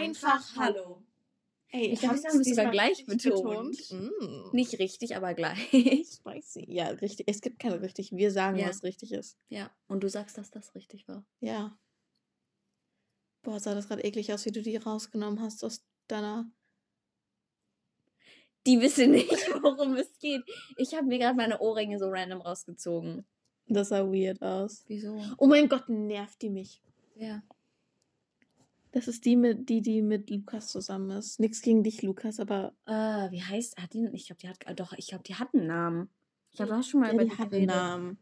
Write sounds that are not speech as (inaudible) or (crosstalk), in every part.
Einfach Hallo. Ey, Ich wir sogar diesmal gleich richtig betont. Mm. Nicht richtig, aber gleich. (laughs) Spicy. Ja, richtig. Es gibt keine richtig. Wir sagen, Ja. was richtig ist. ja, und du sagst, dass das richtig war. Ja. Boah, sah das gerade eklig aus, wie du die rausgenommen hast aus deiner. Die wissen nicht, (laughs) worum es geht. Ich habe mir gerade meine Ohrringe so random rausgezogen. Das sah weird aus. Wieso? Oh mein Gott, nervt die mich. Ja. Das ist die, mit, die, die mit Lukas zusammen ist. Nix gegen dich, Lukas, aber Äh, wie heißt, hat die, ich glaube, die hat, äh, doch, ich glaube, die hat einen Namen. Ich glaube, du hast schon mal ja, über die die hat einen. Namen.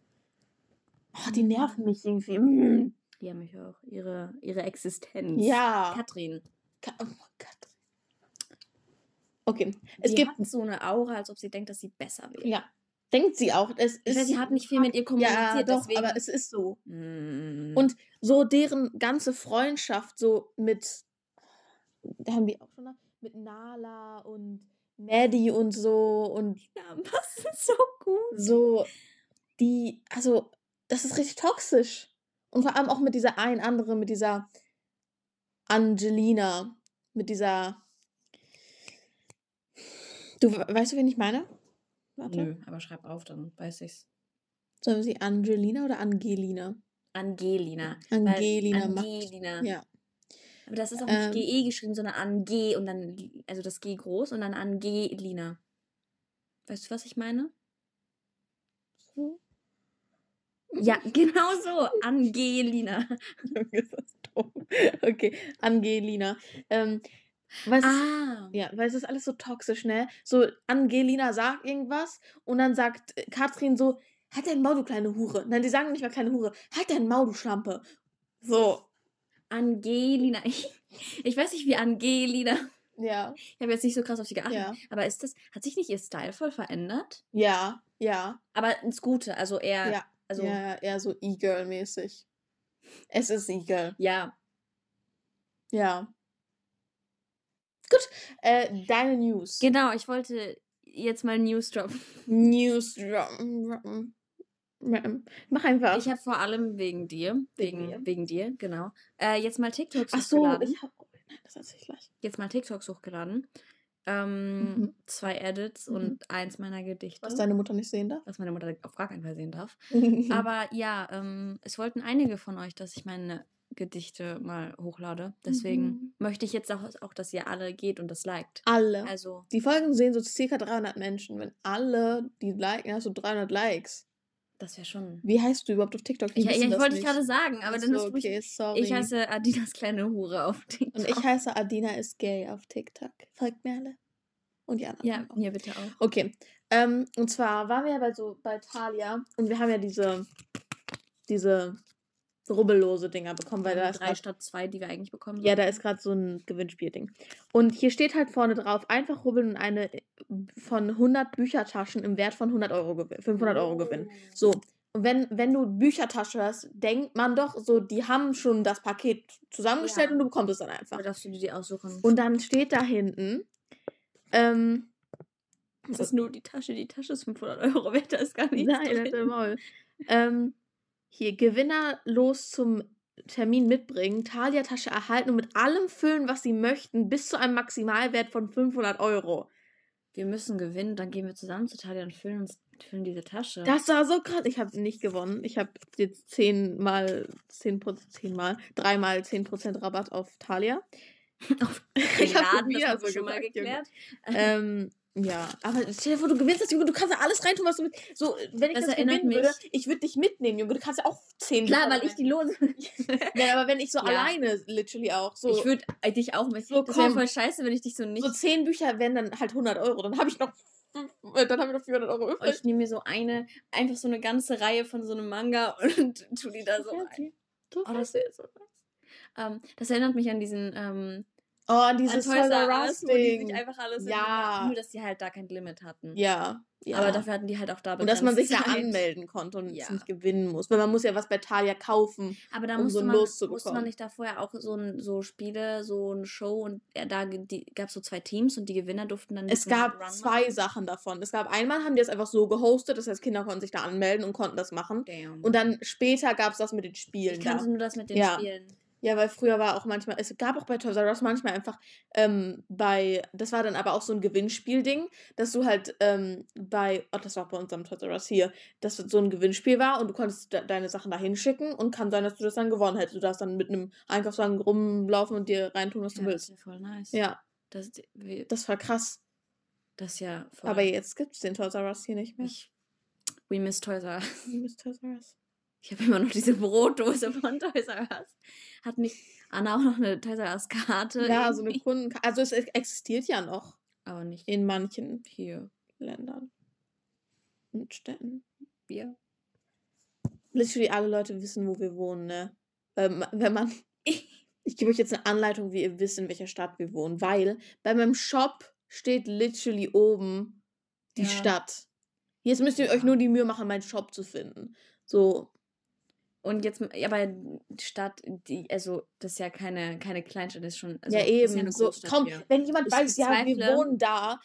Oh, die nerven mich irgendwie. Mm. Die haben mich auch, ihre, ihre Existenz. Ja. Katrin. Ka- Oh Gott. Okay, es die gibt. hat so eine Aura, als ob sie denkt, dass sie besser wäre. Ja. Denkt sie auch. Es Ich weiß, ist, sie hat nicht viel mit ihr ja, kommuniziert, doch, deswegen. aber es ist so. Mm. Und so deren ganze Freundschaft, so mit, da haben die auch schon, mit Nala und Maddie und so und Namen passen so gut. so, die, also, das ist richtig toxisch. Und vor allem auch mit dieser einen anderen, mit dieser Angelina, mit dieser, du we- weißt du, wen ich meine? Warte. Nö, aber schreib auf, dann weiß ich's. Sollen wir sie Angelina oder Angelina? Angelina. Angelina Angelina. Ja. Aber das ist auch Ähm. nicht GE geschrieben, sondern Ange und dann, also das G groß und dann Angelina. Weißt du, was ich meine? So. Ja, (laughs) genau so. Angelina. (laughs) Okay, Angelina. Ähm, was, Ah. Ja, weil es ist alles so toxisch, ne? So, Angelina sagt irgendwas und dann sagt äh, Katrin so, halt dein Maul, du kleine Hure. Nein, die sagen nicht mal kleine Hure, halt dein Maul, du Schlampe. So, Angelina. (laughs) Ich, ich weiß nicht, wie Angelina. ja, Ich habe jetzt nicht so krass auf sie geachtet. Ja. Aber ist das, hat sich nicht ihr Style voll verändert? ja, ja, Aber ins Gute, also eher, ja, also, ja, eher so E-Girl-mäßig. Es ist E-Girl, ja. ja. Gut, äh, deine News. Genau, ich wollte jetzt mal News droppen. News. droppen. Mach einfach. Ich habe vor allem wegen dir, Wegen wegen, wegen dir, genau, äh, jetzt mal TikToks Ach so, hochgeladen. ich hab. Nein, das erzähl ich gleich. Jetzt mal TikToks hochgeladen. Ähm, Mhm. Zwei Edits Mhm. und eins meiner Gedichte. Was deine Mutter nicht sehen darf. was meine Mutter auf gar keinen Fall sehen darf. (laughs) Aber ja, ähm, es wollten einige von euch, dass ich meine Gedichte mal hochlade. Deswegen Mhm. möchte ich jetzt auch, auch, dass ihr alle geht und das liked. Alle. Also, Die Folgen sehen so circa 300 Menschen. Wenn alle die liken, hast du 300 Likes. das wäre schon. Wie heißt du überhaupt auf TikTok? Ich, wissen ich das wollte ich nicht. gerade sagen, aber dann so, ist okay, sorry. Ich heiße Adidas kleine Hure auf TikTok. Und ich heiße Adina ist gay auf TikTok. Folgt mir alle. Und die anderen. Ja, auch. mir bitte auch. Okay. Ähm, und zwar waren wir ja bei so bei Thalia und wir haben ja diese diese rubbellose Dinger bekommen, weil da ist drei statt zwei, die wir eigentlich bekommen. ja, da ist gerade so ein Gewinnspielding. Und hier steht halt vorne drauf, einfach rubbeln und eine von 100 Büchertaschen im Wert von 100 Euro gewinnen, 500 Euro gewinnen. So, und wenn, wenn du Büchertasche hast, denkt man doch so, die haben schon das Paket zusammengestellt Ja. und du bekommst es dann einfach. Oder darfst du dir die aussuchen? Und dann steht da hinten, ähm, das ist nur die Tasche. Die Tasche ist 500 Euro wert, da ist gar nichts nein, drin. Maul. ähm, hier, Gewinner los zum Termin mitbringen, Talia-Tasche erhalten und mit allem füllen, was sie möchten, bis zu einem Maximalwert von 500 Euro. Wir müssen gewinnen, dann gehen wir zusammen zu Talia und füllen uns füllen diese Tasche. Das war so krass. Ich habe nicht gewonnen. Ich habe jetzt 10 mal 10 10 mal, 3 mal 10% Rabatt auf Talia. (laughs) auf Ich den hab Laden, wieder so schon mal geklärt. ähm, ja, aber stell dir vor, du gewinnst das, Junge, du kannst ja alles reintun, was du willst. So, wenn ich Das das, gewinnen würde, mich- ich würde dich mitnehmen, Junge. Du kannst ja auch 10 Klar, weil ich die Lose. (laughs) Ja, aber wenn ich so (laughs) Ja. alleine, literally auch, so, Ich würde dich auch mit. So, das wäre komm. voll scheiße, wenn ich dich so nicht. so 10 Bücher wären dann halt 100 Euro. Dann habe ich noch, äh, dann habe ich noch 400 Euro Oh, übrig. ich nehme mir so eine, einfach so eine ganze Reihe von so einem Manga (laughs) und tu die da so ein. Oh, das wäre so nice. Ähm, das erinnert mich an diesen ähm, Oh, an dieses Toys R Us wo die sich einfach alles Ja. nur dass die halt da kein Limit hatten. Ja, ja. Aber dafür hatten die halt auch da und dass man sich da Zeit. anmelden konnte und es Ja. nicht gewinnen muss. Weil man muss ja was bei Talia kaufen. Aber da um so man, Los zu musste man nicht da vorher auch so, ein, so Spiele, so eine Show und ja, da gab es so zwei Teams und die Gewinner durften dann Es diesen gab zwei machen. Sachen davon. Es gab einmal, haben die es einfach so gehostet, das heißt, Kinder konnten sich da anmelden und konnten das machen. Damn. Und dann später gab es das mit den Spielen. ich Da. kannte nur das mit den Ja. Spielen. Ja, weil früher war auch manchmal, es gab auch bei Toys R Us manchmal einfach ähm, bei, das war dann aber auch so ein Gewinnspielding, dass du halt ähm, bei, oh, das war bei unserem Toys R Us hier, dass das so ein Gewinnspiel war und du konntest de deine Sachen da hinschicken und kann sein, dass du das dann gewonnen hättest. Du darfst dann mit einem Einkaufswagen rumlaufen und dir reintun, was du Ja, das willst. ist ja voll nice. Ja, Das, das war krass. das ist ja voll. Aber jetzt gibt es den Toys R Us hier nicht mehr. ich, we miss Toys R Us. Wie ist Toys R Us? Ich habe immer noch diese Brotdose von (laughs) Toys R Us. Hat nicht Anna auch noch eine Toys R Us Karte? Ja, so eine irgendwie? Kunden. Also es existiert ja noch Aber nicht in manchen hier. Ländern und Städten. Wir. Literally alle Leute wissen, wo wir wohnen, ne? Ma- wenn man. (laughs) Ich gebe euch jetzt eine Anleitung, wie ihr wisst, in welcher Stadt wir wohnen. Weil bei meinem Shop steht literally oben die Ja. Stadt. Jetzt müsst ihr euch Ja. nur die Mühe machen, meinen Shop zu finden. So, Und jetzt, ja, aber die Stadt, die, also das ist ja keine, keine Kleinstadt, das ist schon. Also, ja eben. ja so, komm, hier. wenn jemand Ich weiß, ja, wir wohnen da.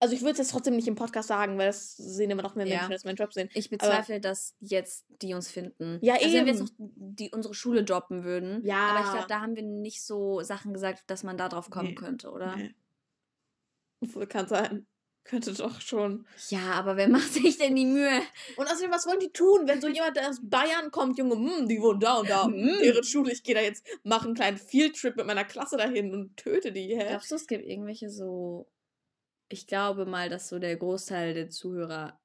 Also ich würde es jetzt trotzdem nicht im Podcast sagen, weil das sehen immer noch mehr Ja. Menschen, als meinen Job sehen. Ich bezweifle, dass jetzt die uns finden. Ja, also wenn wir eben. jetzt noch die, unsere Schule droppen würden. Ja. Aber ich glaube, da haben wir nicht so Sachen gesagt, dass man da drauf kommen Nee. könnte, oder? Nee. Kann sein. Könnte doch schon. Ja, aber wer macht sich denn die Mühe? Und außerdem, was wollen die tun, wenn so jemand aus Bayern kommt, Junge, hm, die wohnen da und da, Hm. deren Schule, ich gehe da jetzt, mache einen kleinen Fieldtrip mit meiner Klasse dahin und töte die, hä? Glaubst du, es gibt irgendwelche so. Ich glaube mal, dass so der Großteil der Zuhörer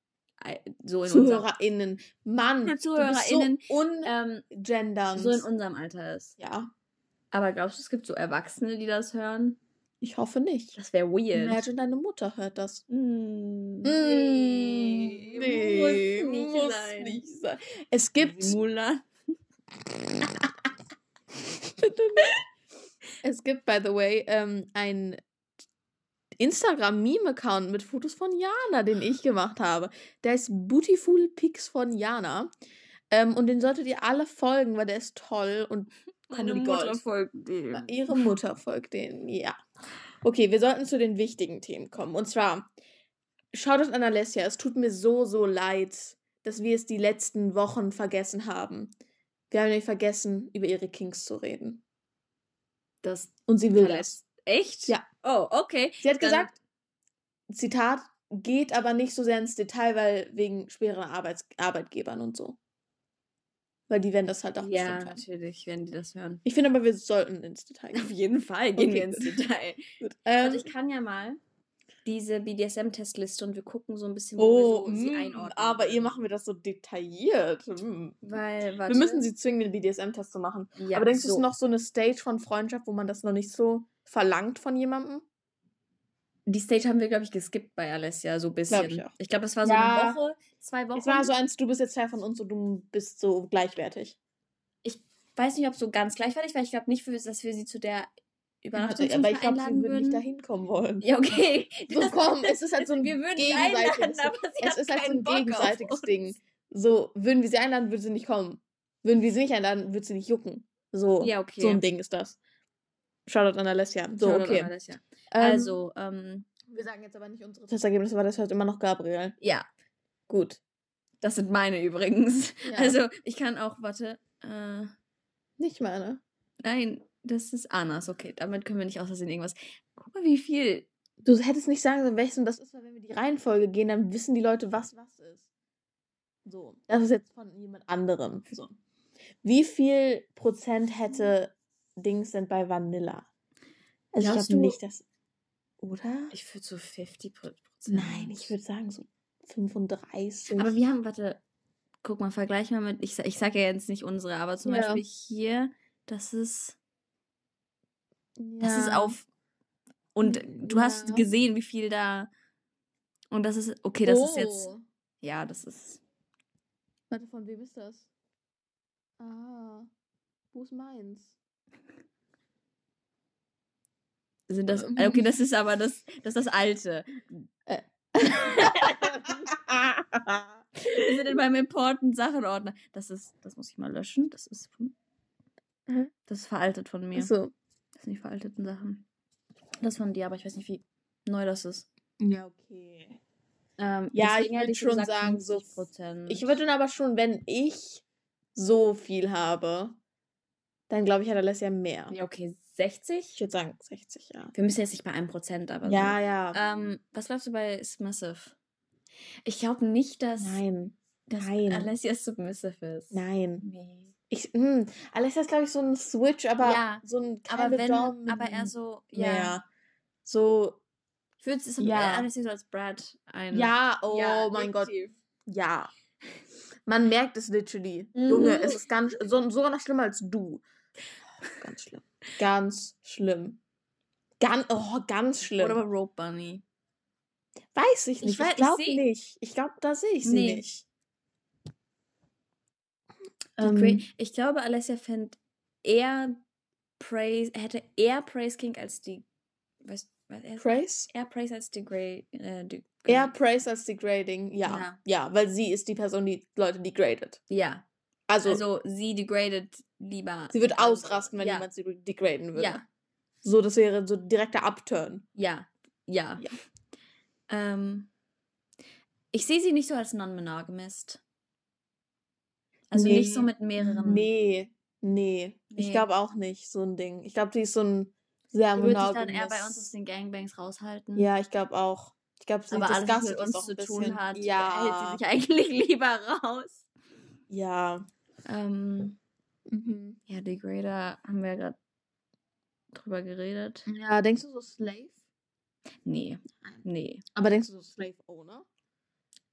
so in ZuhörerInnen, Mann, ZuhörerInnen, so ähm, ungendernd. so in unserem Alter ist. ja, Aber glaubst du, es gibt so Erwachsene, die das hören? Ich hoffe nicht. Das wäre weird. Imagine, deine Mutter hört das. Mm, Nee, muss nicht muss sein. nicht sein. Es gibt Mulan. (laughs) Es gibt, by the way, ähm, ein Instagram-Meme-Account mit Fotos von Jana, den ich gemacht habe. Der ist Beautiful Pics von Jana. Ähm, und den solltet ihr alle folgen, weil der ist toll und Meine Mutter folgt dem. Ihre Mutter folgt denen, ja. Okay, wir sollten zu den wichtigen Themen kommen. Und zwar, Shoutout an Alessia, es tut mir so, so leid, dass wir es die letzten Wochen vergessen haben. Wir haben nämlich vergessen, über ihre Kings zu reden. Das Und sie will das. Echt? Ja. Oh, okay. Sie hat Dann- gesagt, Zitat, geht aber nicht so sehr ins Detail, weil wegen schwerer Arbeits Arbeitgebern und so. Weil die werden das halt auch Ja, bestimmt hören. natürlich, wenn die das hören. Ich finde aber, wir sollten ins Detail Auf gehen. jeden Fall gehen Okay, wir ins gut. Detail. (laughs) Gut. Also Ähm, ich kann ja mal diese BDSM-Testliste und wir gucken so ein bisschen, wo oh, wir so sie mm, einordnen. aber ihr machen wir das so detailliert. Mm. Weil, warte. Wir müssen sie zwingen, den BDSM-Test zu machen. Ja, aber denkst du, es so. ist noch so eine Stage von Freundschaft, wo man das noch nicht so verlangt von jemandem? Die Stage haben wir, glaube ich, geskippt bei Alessia, so ein bisschen. Glaub ich. Ich glaube, das war so Ja. eine Woche, zwei Wochen. Es war so eins, du bist jetzt Teil von uns und du bist so gleichwertig. weiß nicht, ob so ganz gleichwertig, weil ich glaube nicht, dass wir sie zu der Übernachtung aber ich glaube, sie würden nicht dahin kommen wollen. Ja, okay. (laughs) So komm, es ist halt so ein wir würden gegenseitiges einladen, aber sie Es ist halt so ein Bock gegenseitiges. Ding. So, würden wir sie einladen, würde sie nicht kommen. Würden wir sie nicht einladen, würde sie nicht jucken. So, Ja, okay. so ein Ding ist das. Shoutout an Alessia. So, Shoutout okay. an Alessia. Ähm, Also, ähm, wir sagen jetzt aber nicht unsere Testergebnisse, weil das hört immer noch Gabriel. ja, Gut. das sind meine übrigens. Ja. Also, ich kann auch, warte, äh, Nicht meine. nein, das ist Annas, okay. Damit können wir nicht aus Versehen irgendwas. Guck mal, wie viel. Du hättest nicht sagen sollen, welches und das ist, weil wenn wir die Reihenfolge gehen, dann wissen die Leute, was was ist. So. Das ist jetzt von jemand anderem. So. Wie viel Prozent hätte Dings denn bei Vanilla? Also Glaubst ich glaube nicht, dass. Oder? Ich würde so 50 Prozent. Nein, ich würde sagen so 35. Aber wir haben, warte, guck mal, vergleich mal mit, ich, ich sage ja jetzt nicht unsere, aber zum Ja. Beispiel hier, das ist, das ist Ja. auf, und du hast Ja. gesehen, wie viel da, und das ist, okay, das ist jetzt, Oh. ja, das ist, Warte, von wem ist das? Ah. Wo ist meins? sind das, Ähm. äh, okay, (laughs) das ist aber das, das ist das alte. Wir sind in meinem Important Sachenordner. Das ist, das muss ich mal löschen, das ist das ist veraltet von mir. so. Das sind die veralteten Sachen. Das von dir, aber ich weiß nicht, wie neu das ist. Ja, okay. Ähm, Ja, ich hätte würd schon gesagt sagen, so 50%. Ich würde dann aber schon, wenn ich so viel habe, dann glaube ich, hat Alessia mehr. Ja, okay, 60? Ich würde sagen 60, ja. Wir müssen jetzt nicht bei einem Prozent, aber Ja, so. ja. Ähm, was glaubst du bei Submissive? Ich glaube nicht, dass, Nein. dass nein. Alessia submissive ist. Nein. Nee. Ich, hm, Alessia ist, glaube ich, so ein Switch, aber Ja, so ein Aber wenn, Dom- aber eher so, Ja. ja. So, Ich würde es Ja. Alessia so als Brad ein. ja, oh Ja, mein Gott. Ja. Man merkt es literally. Mhm. Junge, es ist ganz, so, sogar noch schlimmer als du. Ganz schlimm. Ganz schlimm. Ganz, oh, ganz schlimm. Oder Rope Bunny. weiß ich Ich nicht. Ich, ich glaube nicht. Ich glaube, da sehe ich sie Nee. nicht. Ähm, ich glaube, Alessia fände eher Praise, hätte eher Praise King als die. Weißt was er, Praise? eher Praise als Grey. Äh, Eher Praise als degrading, ja. Ja. ja. weil sie ist die Person, die Leute degradet. Ja. Also, Also, sie degradet lieber. sie wird ausrasten, wenn ja. jemand sie degraden würde. Ja, So, das wäre so direkter Upturn. ja, ja. Ja. Ähm, ich sehe sie nicht so als non-monogamist. Also nicht so Nee. mit mehreren. Nee, nee. Ich Nee. glaube auch nicht, so ein Ding. Ich glaube, sie ist so ein sehr Die würde sich dann monogames. eher bei uns aus den Gangbangs raushalten. Ja, ich glaube auch. Ich glaube, sie Aber alles, was mit uns zu ein tun bisschen. hat, Ja, hält sie sich (laughs) eigentlich lieber raus. ja. Ähm, Mhm. ja, Degrader haben wir ja gerade drüber geredet. Ja, denkst du so Slave? Nee, nee. Aber denkst du so Slave Owner?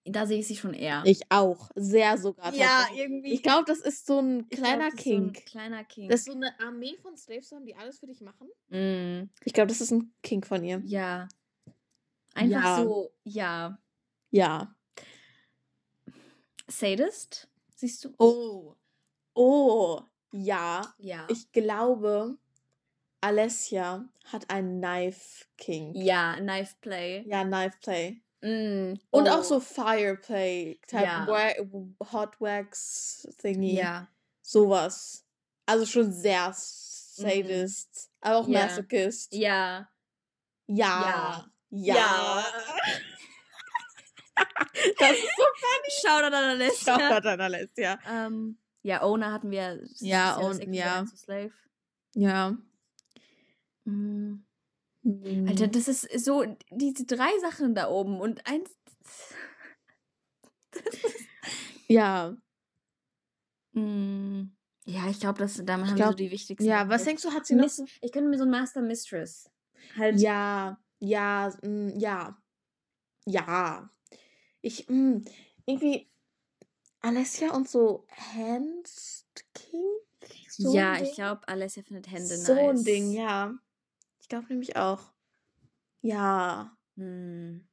Da sehe ich sie schon eher. Ich auch. Sehr sogar. tatsächlich. irgendwie. Ich glaube, das ist so ein kleiner glaub, ist so ein Kink. kleiner Kink. Das ist so eine Armee von Slaves haben, die alles für dich machen. Mm, Ich glaube, das ist ein Kink von ihr. ja. Einfach Ja. so, ja. Ja. Sadist? Siehst du? Oh. Oh. Ja. Ja. Ich glaube, Alessia hat einen Knife King. ja, Knife Play. Ja, Knife Play. Mm, Und oh, auch so Fireplay, Type Ja. wa Hot Wax Thingy. Ja. Sowas. Also schon sehr Sadist. Aber auch Mhm. Ja. Masochist. Ja. Ja. Ja. Ja. (laughs) das ist so Shoutout an Alessia. Shoutout an Alessia. Ähm, ja, Owner hatten wir. das Ja, das Äquivalent ja. Slave. Ja. Mm. Mhm. Alter, das ist so, diese drei Sachen da oben und eins. Ja. Mm. Ja, ich glaube, damit haben wir glaub- so die wichtigsten. Ja, was denkst du, hat sie noch Miss, ich könnte mir so ein Master Mistress. Halt. Ja, ja, mm, ja. Ja. Ich, mm, irgendwie Alessia und so Hand King? So ja, ich glaube, Alessia findet Hände So nice. ein Ding, ja. Ich glaube nämlich auch. Ja. Hm.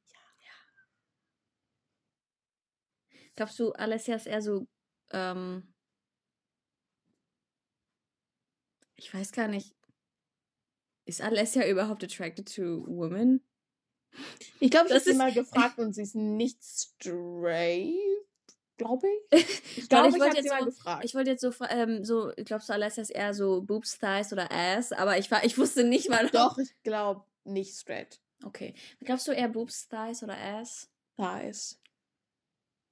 Glaubst du, Alessia ist eher so, ähm, ich weiß gar nicht, ist Alessia überhaupt attracted to women? Ich glaube, ich Das habe sie ist- mal (laughs) gefragt und sie ist nicht straight, glaube ich. (laughs) Ich glaube, ich ich, wollte jetzt so- gefragt. Ich wollte jetzt so, ähm, so, glaubst du, Alessia ist eher so Boobs, Thighs oder Ass? Aber ich war, ich wusste nicht mal. (laughs) Doch, ich glaube nicht straight. Okay. Glaubst du eher Boobs, Thighs oder Ass? Thighs.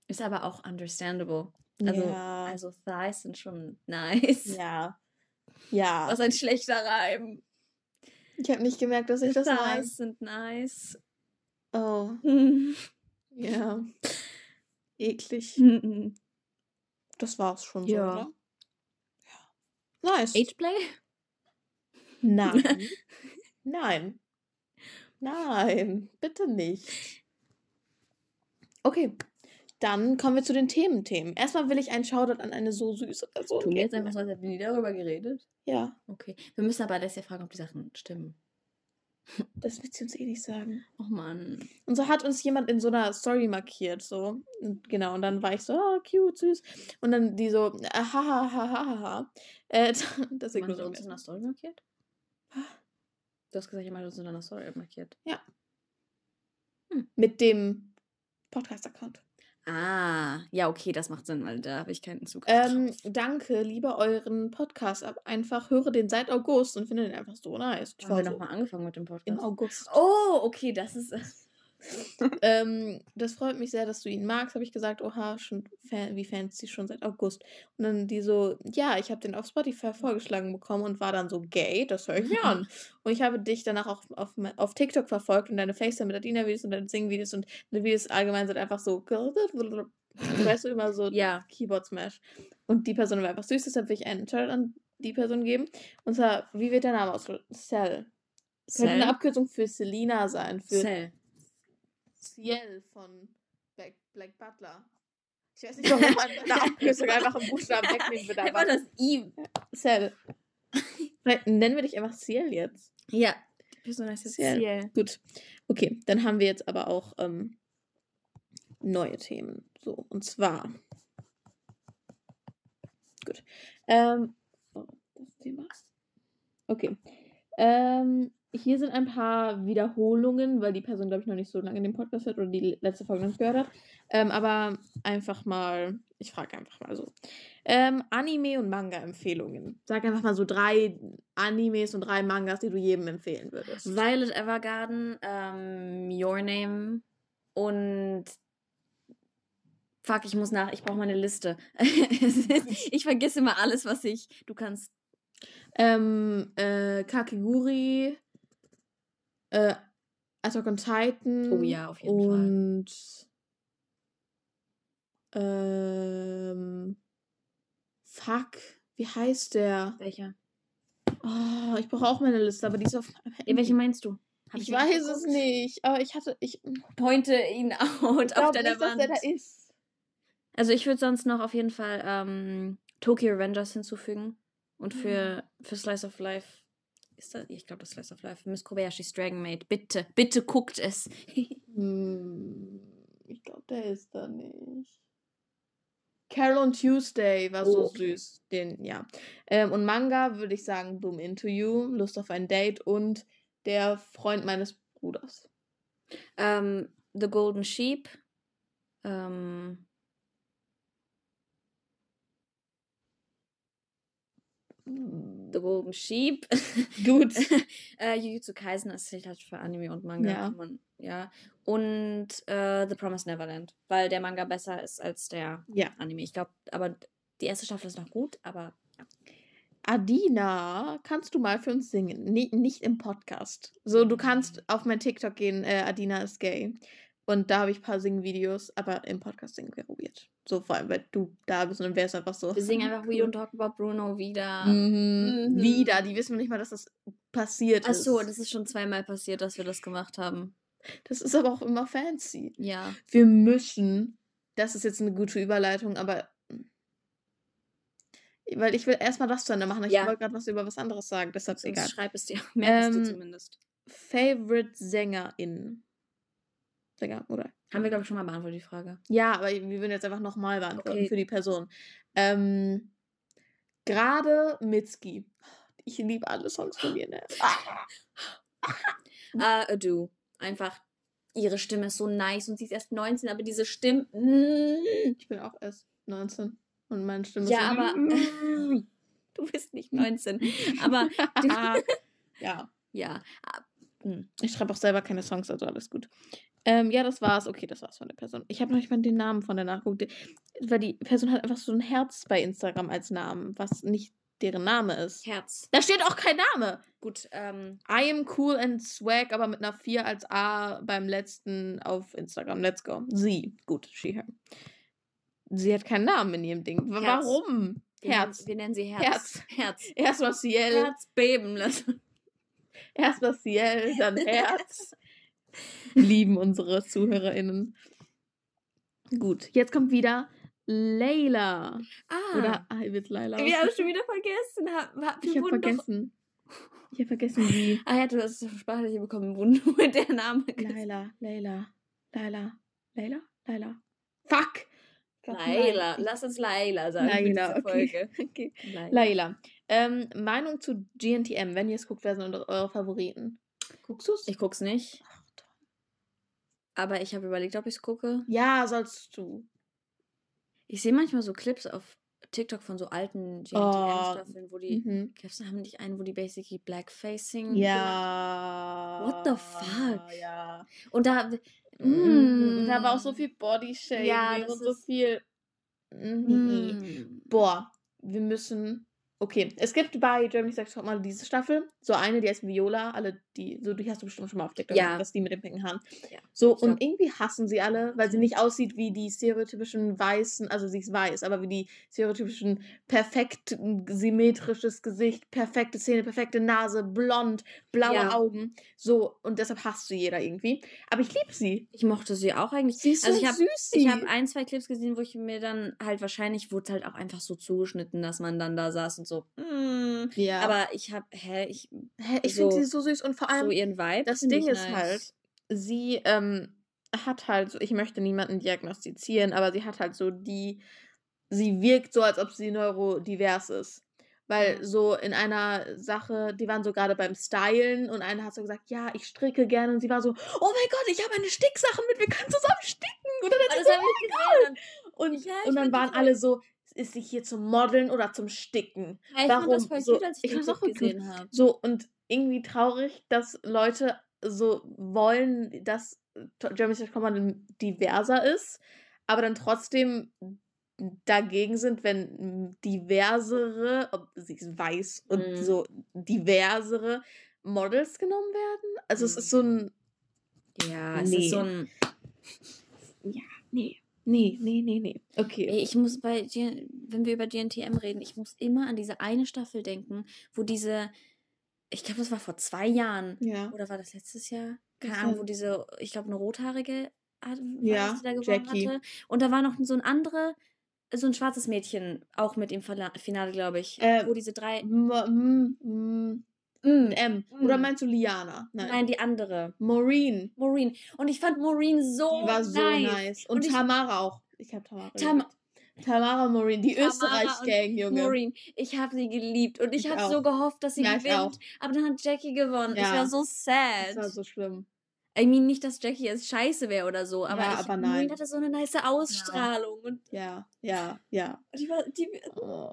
Ist aber auch understandable. Also, ja. also Thighs sind schon nice. ja. Ja. Was ein schlechter Reim. Ich habe nicht gemerkt, dass ich das Thighs sind nice. Oh, (laughs) ja. Eklig. Das war's schon so, Ja. oder? Ja. Nice. Ageplay? Nein. (laughs) Nein. Nein, bitte nicht. Okay, dann kommen wir zu den Thementhemen. Erstmal will ich einen Shoutout an eine so süße Person Tun wir jetzt einfach so, als hätten wir nie darüber geredet? Ja, Okay. Wir müssen aber Alessia fragen, ob die Sachen stimmen. Das wird sie uns eh nicht sagen. Oh Mann. Und so hat uns jemand in so einer Story markiert, so. Und genau, und dann war ich so, oh, cute, süß. Und dann die so, ah, ha, ha, ha, ha, ha. Äh, (laughs) das ignorieren hat uns in jetzt. Story markiert? Du hast gesagt, jemand hat uns in deiner Story markiert. Mit dem Podcast-Account. Ah, ja, okay, das macht Sinn, weil da habe ich keinen Zugriff Ähm, danke, liebe euren Podcast ab. Einfach höre den seit August und finde den einfach so nice. Ich so nochmal angefangen mit dem im Podcast? August. Oh, okay, das ist. (laughs) ähm, das freut mich sehr, dass du ihn magst, habe ich gesagt. Oha, schon Fan, wie Fans sie schon seit August. Und dann die so, ja, ich habe den auf Spotify vorgeschlagen bekommen und war dann so gay, das höre ich mir an. (laughs) Und ich habe dich danach auch auf, auf TikTok verfolgt und deine FaceTime mit Adina-Videos und deine Sing-Videos und deine Videos allgemein sind einfach so, (laughs) weißt du, immer so Ja. Keyboard-Smash. Und die Person war einfach süß, deshalb will ich einen Shoutout an die Person geben. Und zwar, wie wird der Name ausgesprochen? Cell. Könnte eine Cell? Abkürzung für Selina sein, für Cell. Ciel von Black, Black Butler. Ich weiß nicht, warum man eine (laughs) Abkürzung einfach im Buchstaben wegnehmen würde, aber das I. Cell. (laughs) Nennen wir dich einfach Ciel jetzt. Ja. Die Person heißt jetzt Ciel. Ciel. Gut. Okay, dann haben wir jetzt aber auch ähm, neue Themen. So, und zwar. Gut. Ähm, oh, das Thema. Okay. Ähm, hier sind ein paar Wiederholungen, weil die Person, glaube ich, noch nicht so lange den Podcast hört oder die letzte Folge noch nicht gehört hat. Ähm, aber einfach mal, ich frage einfach mal so. Ähm, Anime- und Manga-Empfehlungen. Sag einfach mal so drei Animes und drei Mangas, die du jedem empfehlen würdest. Violet Evergarden, ähm, Your Name und Fuck, ich muss nach, ich brauche meine Liste. (laughs) ich vergesse immer alles, was ich. Du kannst. Ähm, äh, Kakeguri, äh, Attack on Titan. Oh ja, auf jeden Fall. und, Ähm, fuck, wie heißt der? Welcher? Oh, ich brauche auch meine Liste, aber die ist auf Ja, welche meinst du? Hab Ich weiß es geguckt? nicht, aber ich hatte, ich, Pointe ihn (laughs) out auf deiner nicht, dass Wand. der da ist. Also ich würde sonst noch auf jeden Fall ähm, Tokyo Revengers hinzufügen. Und für, für Slice of Life. Ist das? Ich glaube, das Slice of Life. Miss Kobayashi's Dragon Maid. Bitte, bitte guckt es. (laughs) Hm, ich glaube, der ist da nicht. Carol on Tuesday war so Oh, süß. Den, ja. Ähm, und Manga würde ich sagen Boom Into You, Lust auf ein Date und der Freund meines Bruders. ähm, The Golden Sheep. Ähm, The Golden Sheep. Gut. (laughs) äh, Jujutsu Kaisen ist halt für Anime und Manga. Ja. Man, ja. Und äh, The Promised Neverland. Weil der Manga besser ist als der Ja. Anime. Ich glaube, aber die erste Staffel ist noch gut, aber Adina, kannst du mal für uns singen? Nie, nicht im Podcast. So, du kannst auf mein TikTok gehen, äh, Adina ist gay. Und da habe ich ein paar Singvideos, aber im Podcast singen wäre weird. So, vor allem, weil du da bist und dann wäre es einfach so. wir singen einfach (laughs) We Don't Talk About Bruno wieder. Mhm. Mhm. Wieder, die wissen nicht mal, dass das passiert Ach ist. so, das ist schon zweimal passiert, dass wir das gemacht haben. Das ist aber auch immer fancy. Ja. Wir müssen, das ist jetzt eine gute Überleitung, aber weil ich will erstmal das zu Ende machen. Ich Ja. wollte gerade was über was anderes sagen, deshalb ist Sonst egal. schreib es dir. Merk es dir Ähm, zumindest. Favorite Sängerin. Sänger, oder? Haben wir, glaube ich, schon mal beantwortet, die Frage. Ja, aber wir würden jetzt einfach nochmal beantworten Okay. für die Person. Ähm, Gerade Mitski. Ich liebe alle Songs von ihr, ne? (laughs) Äh, Adu. Einfach, ihre Stimme ist so nice und sie ist erst 19, aber diese Stimme. Mm, Ich bin auch erst 19 und meine Stimme Ja, ist so, aber- (laughs) du bist nicht 19. aber (laughs) du, ja. ja. ah, hm. Ich schreibe auch selber keine Songs, also alles gut. Ähm, ja, das war's. Okay, das war's von der Person. Ich habe noch nicht mal den Namen von der nachgeguckt. Weil die Person hat einfach so ein Herz bei Instagram als Namen, was nicht deren Name ist. Herz. Da steht auch kein Name. Gut, ähm, I am cool and swag, aber mit einer 4 als A beim letzten auf Instagram. Let's go. Sie. Gut, she, her. Sie hat keinen Namen in ihrem Ding. Herz. Warum? wir Herz. Nennen, wir nennen sie Herz. Herz. Herz. Erstmal Ciel, Herz beben lassen. erstmal Ciel, dann (laughs) Herz. (laughs) Lieben unsere ZuhörerInnen. Gut, jetzt kommt wieder Layla. Ah. Oder ah, wird Layla. wir haben schon wieder vergessen. Ha, ha, wir ich habe vergessen. Ich habe vergessen, wie. (laughs) Ah ja, du hast es sprachlich bekommen, wo (laughs) der Name Layla, Layla, Layla, Layla, Layla. Fuck! Laila. Lass uns Laila sagen. Laila, okay. Folge. okay. Laila. Layla. Ähm, Meinung zu GNTM, wenn ihr es guckt, wer sind eure Favoriten? Guckst du's? Ich guck's nicht. Aber ich habe überlegt, ob ich es gucke. Ja, sollst du. Ich sehe manchmal so Clips auf TikTok von so alten GNTM-Staffeln, wo die. Mhm. Gibt's haben nicht einen, wo die basically Blackfacing. Ja. What the fuck? Ja. Und da. Mm. Da war auch so viel Bodyshaming Ja, und so viel. Mm. Boah, wir müssen. Okay, es gibt bei Germany's Next Topmodel diese Staffel, so eine, die heißt Viola, alle die, so die hast du bestimmt schon mal auf TikTok, Ja. dass die mit den pinken Haaren. Ja, So, und glaub- irgendwie hassen sie alle, weil sie nicht aussieht wie die stereotypischen weißen, also sie ist weiß, aber wie die stereotypischen perfekt symmetrisches Gesicht, perfekte Zähne, perfekte Nase, blond, blaue Ja. Augen. So, und deshalb hasst sie jeder irgendwie. Aber ich liebe sie. Ich mochte sie auch eigentlich. Sie ist Also so ich hab- süß. Ich habe ein, zwei Clips gesehen, wo ich mir dann halt wahrscheinlich wurde es halt auch einfach so zugeschnitten, dass man dann da saß und so. Mm. ja. Aber ich habe, hä, ich Hä, ich so- finde sie so süß und vor allem so ihren Vibe. das Ding ist nice. halt, sie ähm, hat halt so, ich möchte niemanden diagnostizieren, aber sie hat halt so die, sie wirkt so, als ob sie neurodivers ist. Weil so in einer Sache, die waren so gerade beim Stylen und eine hat so gesagt, ja, ich stricke gerne und sie war so, oh mein Gott, ich habe eine Sticksache mit, wir können zusammen sticken. Und dann, Oh, hat sie das so, habe ich gesehen. und, Ja, und dann waren alle so, ist sie hier zum Modeln oder zum Sticken? Ja, ich fand das Warum? voll So, cute, als ich, ich fand's auch gesehen habe. So, und irgendwie traurig, dass Leute so wollen, dass Germany's Next Topmodel diverser ist, aber dann trotzdem dagegen sind, wenn diversere, ob sie ist weiß und Mhm. so diversere Models genommen werden. Also es Mhm. ist so ein Ja, es Nee. ist so ein. nee, nee, nee, nee, nee. Okay. Ich muss bei, G wenn wir über GNTM reden, ich muss immer an diese eine Staffel denken, wo diese, ich glaube, das war vor zwei Jahren, Ja. oder war das letztes Jahr? Keine Ahnung, wo diese, ich glaube, eine rothaarige hat, Ja, da gewonnen Jackie. hatte. Und da war noch so ein andere, so ein schwarzes Mädchen, auch mit im Finale, glaube ich, Äh, wo diese drei, M m m Mm. Oder mm. meinst du Liana? Nein. nein, die andere, Maureen. Maureen. Und ich fand Maureen so Die war so nice. nice. Und, Und ich- Tamara auch. Ich habe Tamara. Tam geliebt. Tamara Maureen, die Österreich-Gang, Junge. Maureen, ich habe sie geliebt und ich, Ich habe so gehofft, dass sie Ja, ich gewinnt. Aber dann hat Jackie gewonnen. Ich Ja. war so Das sad. war so schlimm. I mean, nicht, dass Jackie jetzt scheiße wäre oder so, aber, Ja, ich, aber Maureen nein. hatte so eine nice Ausstrahlung und Ja, ja, ja. die war, die, Oh.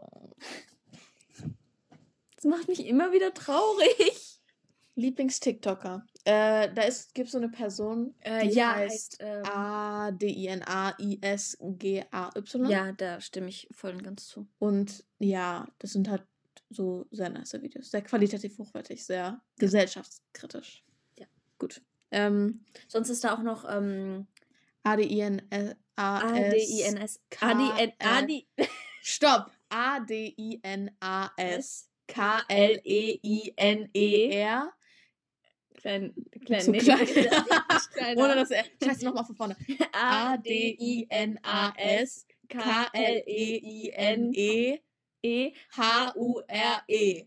Das macht mich immer wieder traurig. (laughs) Lieblings-TikToker. Äh, da gibt es so eine Person, Äh, die ja, heißt heißt, ähm, A-D-I-N-A-I-S-G-A-Y. ja, da stimme ich voll und ganz zu. Und ja, das sind halt so sehr nice Videos. Sehr qualitativ hochwertig, sehr gesellschaftskritisch. Ja. Gut. Ähm, Sonst ist da auch noch ähm, A-D-I-N-A-S. A-D-I-N-S. K- A-D-I-N. A-D. Stopp! A-D-I-N-A-S. K-L-E-I-N-E-R. Klein, klein, Zu nee, klein. kleiner. Ohne das R. Scheiße, nochmal von vorne. A-D-I-N-A-S. K-L-E-I-N-E. E. H-U-R-E.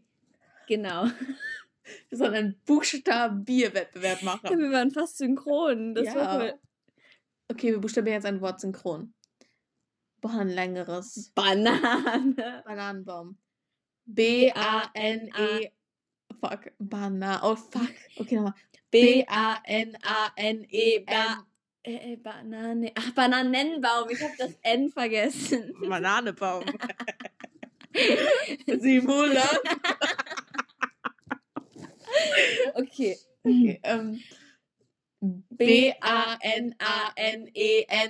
Genau. (laughs) Wir sollen einen Buchstabierwettbewerb Ja, (laughs) machen. wir waren fast synchron. Das war Ja. voll. Okay, wir buchstabieren jetzt ein Wort synchron. Boah, ein längeres. Banane. Bananenbaum. B-A-N-E. Fuck. Bana. Oh, fuck. Okay, nochmal. B-A-N-A-N-E. Ba- Äh, äh, Banane. Ach, Bananenbaum. Ich habe das N vergessen. (laughs) Bananebaum. (laughs) Simula. Okay. Okay, ähm.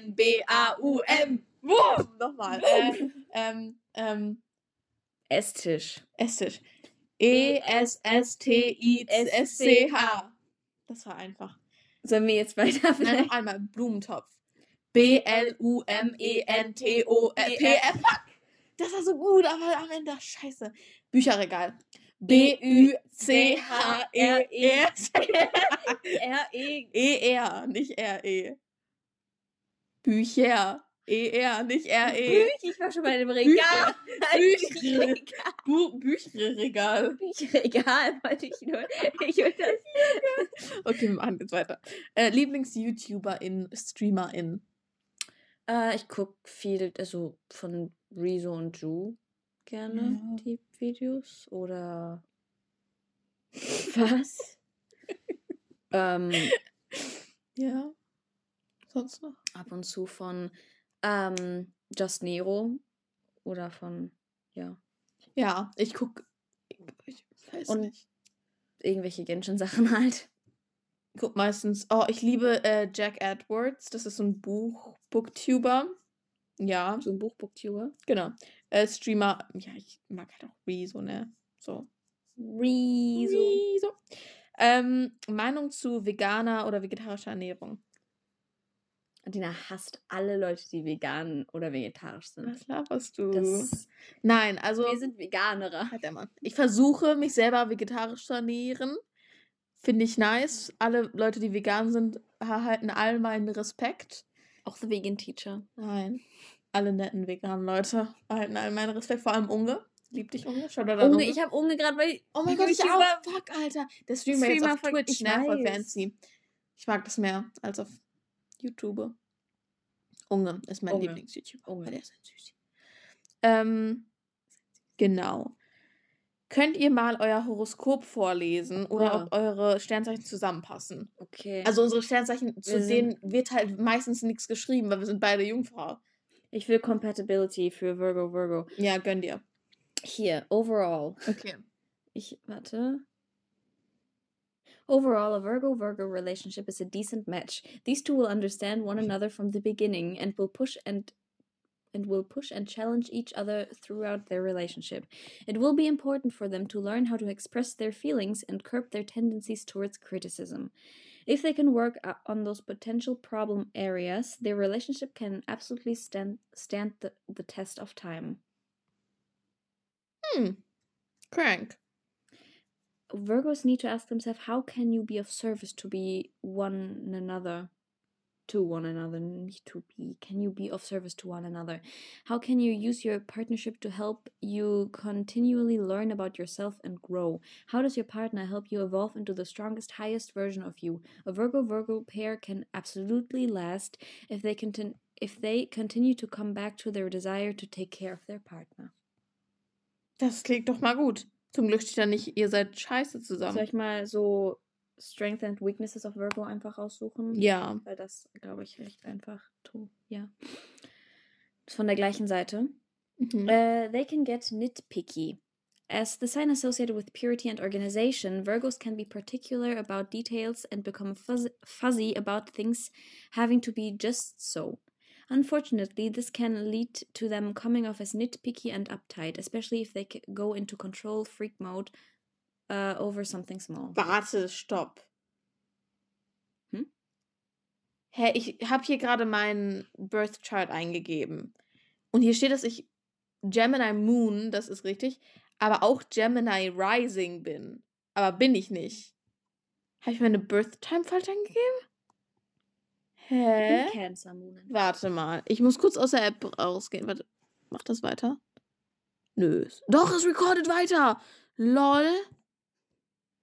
B-A-N-A-N-E-N-B-A-U-M. Boom! Nochmal. Äh, ähm, ähm, Esstisch. Esstisch. E E-S-S-T-I-S-C-H. Das war einfach. Sollen wir jetzt weiter Nein, vielleicht? noch einmal. Blumentopf. B-L-U-M-E-N-T-O-P-F. Fuck! Das war so gut, aber am Ende, scheiße. Bücherregal. B-Ü-C-H-R-E. R-E. E-R, nicht R-E. Bücher. E-R, nicht R-E. Büch. Ich war schon bei dem Regal. Bücher. Regal. Bu Bücherregal. Bücherregal wollte ich nur. Ich wollte das. (laughs) Okay, wir machen jetzt weiter. Äh, Lieblings-YouTuberin, Streamerin. Äh, ich gucke viel, also von Rezo und Ju gerne Ja. die Videos. Oder. (laughs) Was? ähm, Ja. Sonst noch? ab und zu von ähm, Just Nero. Oder von, ja, Ja, ich guck. Ich, ich weiß Und- nicht. irgendwelche Genshin-Sachen (laughs) halt. guck meistens, oh, ich liebe äh, Jack Edwards. Das ist so ein Buch, Booktuber. Ja, So ein Buchbooktuber. genau. Äh, Streamer. Ja, ich mag halt auch Rezo, ne? So. Rezo. Rezo. Ähm, Meinung zu veganer oder vegetarischer Ernährung. Dina hasst alle Leute, die vegan oder vegetarisch sind. Was laberst du? Das, Nein, also. wir sind Veganerer. Halt der Mann. Ich versuche, mich selber vegetarisch zu ernähren. Finde ich nice. Alle Leute, die vegan sind, erhalten all meinen Respekt. Auch The Vegan Teacher. Nein. Alle netten veganen Leute erhalten all meinen Respekt. Vor allem Unge. Lieb dich, Unge. Schau da Unge, ich habe Unge gerade bei. Oh mein Gott, ich auch. Fuck, Alter. Der Streamer, jetzt Streamer auf von- Twitch, ne? Voll fancy. Ich mag das mehr als auf YouTube. Unge ist mein Unge. Lieblings-YouTuber. Unge. Der ist ein Süßi. Ähm, genau. Könnt ihr mal euer Horoskop vorlesen oder Ja. ob eure Sternzeichen zusammenpassen? Okay. Also unsere Sternzeichen, zu Wir denen wird halt meistens nichts geschrieben, weil wir sind beide Jungfrau. ich will Compatibility für Virgo Virgo. Ja, gönn dir. Hier, overall. Okay. Ich, warte. Overall, a Virgo Virgo relationship is a decent match. These two will understand one another from the beginning and will push and and will push and challenge each other throughout their relationship. It will be important for them to learn how to express their feelings and curb their tendencies towards criticism. If they can work on those potential problem areas, their relationship can absolutely stand stand the, the test of time. Hmm. Crank. Virgos need to ask themselves how can you be of service to be one another to one another need to be can you be of service to one another? How can you use your partnership to help you continually learn about yourself and grow? How does your partner help you evolve into the strongest highest version of you? A virgo virgo pair can absolutely last if they continue if they continue to come back to their desire to take care of their partner. Das klingt doch mal gut. Zum Glück steht da nicht, ihr seid scheiße soll zusammen. ich mal so Strengths and Weaknesses of Virgo einfach raussuchen Ja. Weil das, glaube ich, recht einfach to, ja. Ist von der gleichen Seite. Mhm. Uh, they can get nitpicky. As the sign associated with purity and organization, Virgos can be particular about details and become fuzz- fuzzy about things having to be just so. Unfortunately, this can lead to them coming off as nitpicky and uptight, especially if they go into control freak mode uh, over something small. Warte, stopp. Hm? Hä, ich habe hier gerade meinen Birth Chart eingegeben. Und hier steht, dass ich Gemini Moon, das ist richtig, aber auch Gemini Rising bin. Aber bin ich nicht. Habe ich meine Birth Time falsch eingegeben? Hä? Cancer Moon. Warte mal. Ich muss kurz aus der App rausgehen. Warte. Macht das weiter? Nö. Doch, es recordet weiter. Lol.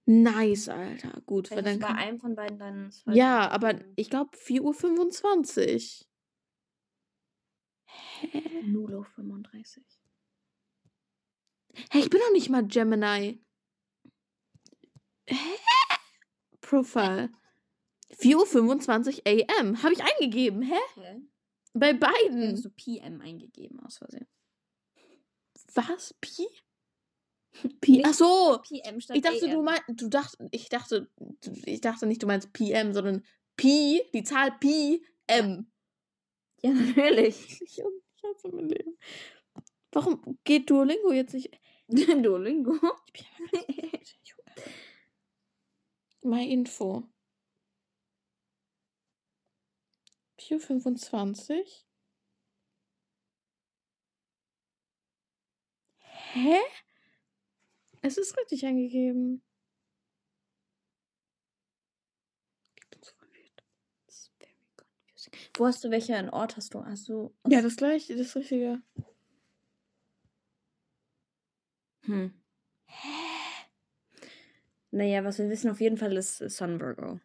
Nice, Alter. Gut. weil dann bei einem von beiden dann. ja, aber ich glaube 4.25 Uhr. Hä? Nulo 35. Hä, ich bin doch nicht mal Gemini. Hä? Profile. 4.25 Uhr AM. Habe ich eingegeben, hä? Hä? Bei beiden. hast du PM eingegeben aus Versehen. Was? Pi? (laughs) Pi? Nicht Ach so. PM statt Ich dachte, du AM. meinst, du dachte, ich dachte, du- ich dachte nicht, du meinst PM, sondern Pi, die Zahl Pi, M. Ja, natürlich. (laughs) Ich, ich hasse mein Leben. Warum geht Duolingo jetzt nicht? (laughs) Duolingo. My Info. 425. Hä? Es ist richtig confusing. Wo hast du welche einen Ort hast du? Hast du. Ja, das gleiche, das Richtige. Hm. Naja, was wir wissen auf jeden Fall ist Sun Virgo.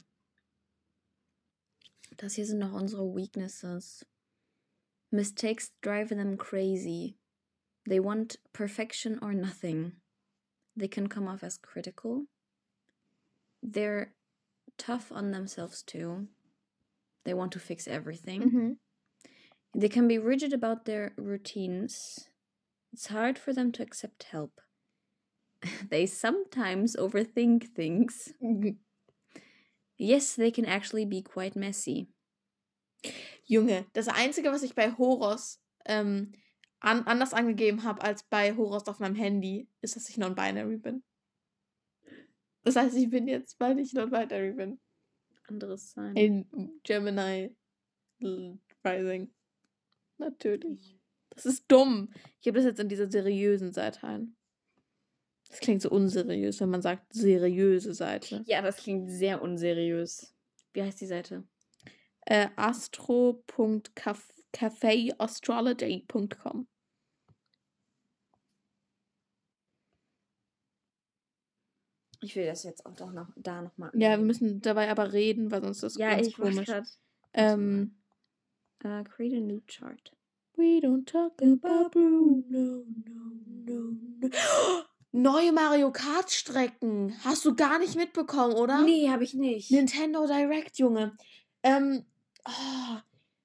Das hier sind noch unsere Weaknesses. Mistakes drive them crazy. They want perfection or nothing. They can come off as critical. They're tough on themselves too. They want to fix everything. Mhm. They can be rigid about their routines. It's hard for them to accept help. (laughs) they sometimes overthink things. Yes, they can actually be quite messy. Junge, das Einzige, was ich bei Horos ähm, an, anders angegeben habe als bei Horos auf meinem Handy, ist, dass ich non-binary bin. Das heißt, ich bin jetzt, weil ich non-binary bin. Anderes sein. In Gemini Rising. Natürlich. Das ist dumm. Ich habe das jetzt in dieser seriösen Seite ein. Das klingt so unseriös, wenn man sagt seriöse Seite. Ja, das klingt sehr unseriös. Wie heißt die Seite? Äh, astro.cafeastrology.com Ich will das jetzt auch doch noch da nochmal. Ja, wir müssen dabei aber reden, weil sonst ist das Ja, ganz ich komisch. Ähm, Uh, create a new chart. we don't talk about Bruno, no, no, no. Neue Mario Kart Strecken. Hast du gar nicht mitbekommen, oder? Nee, habe ich nicht. Nintendo Direct, Junge. Ähm, oh.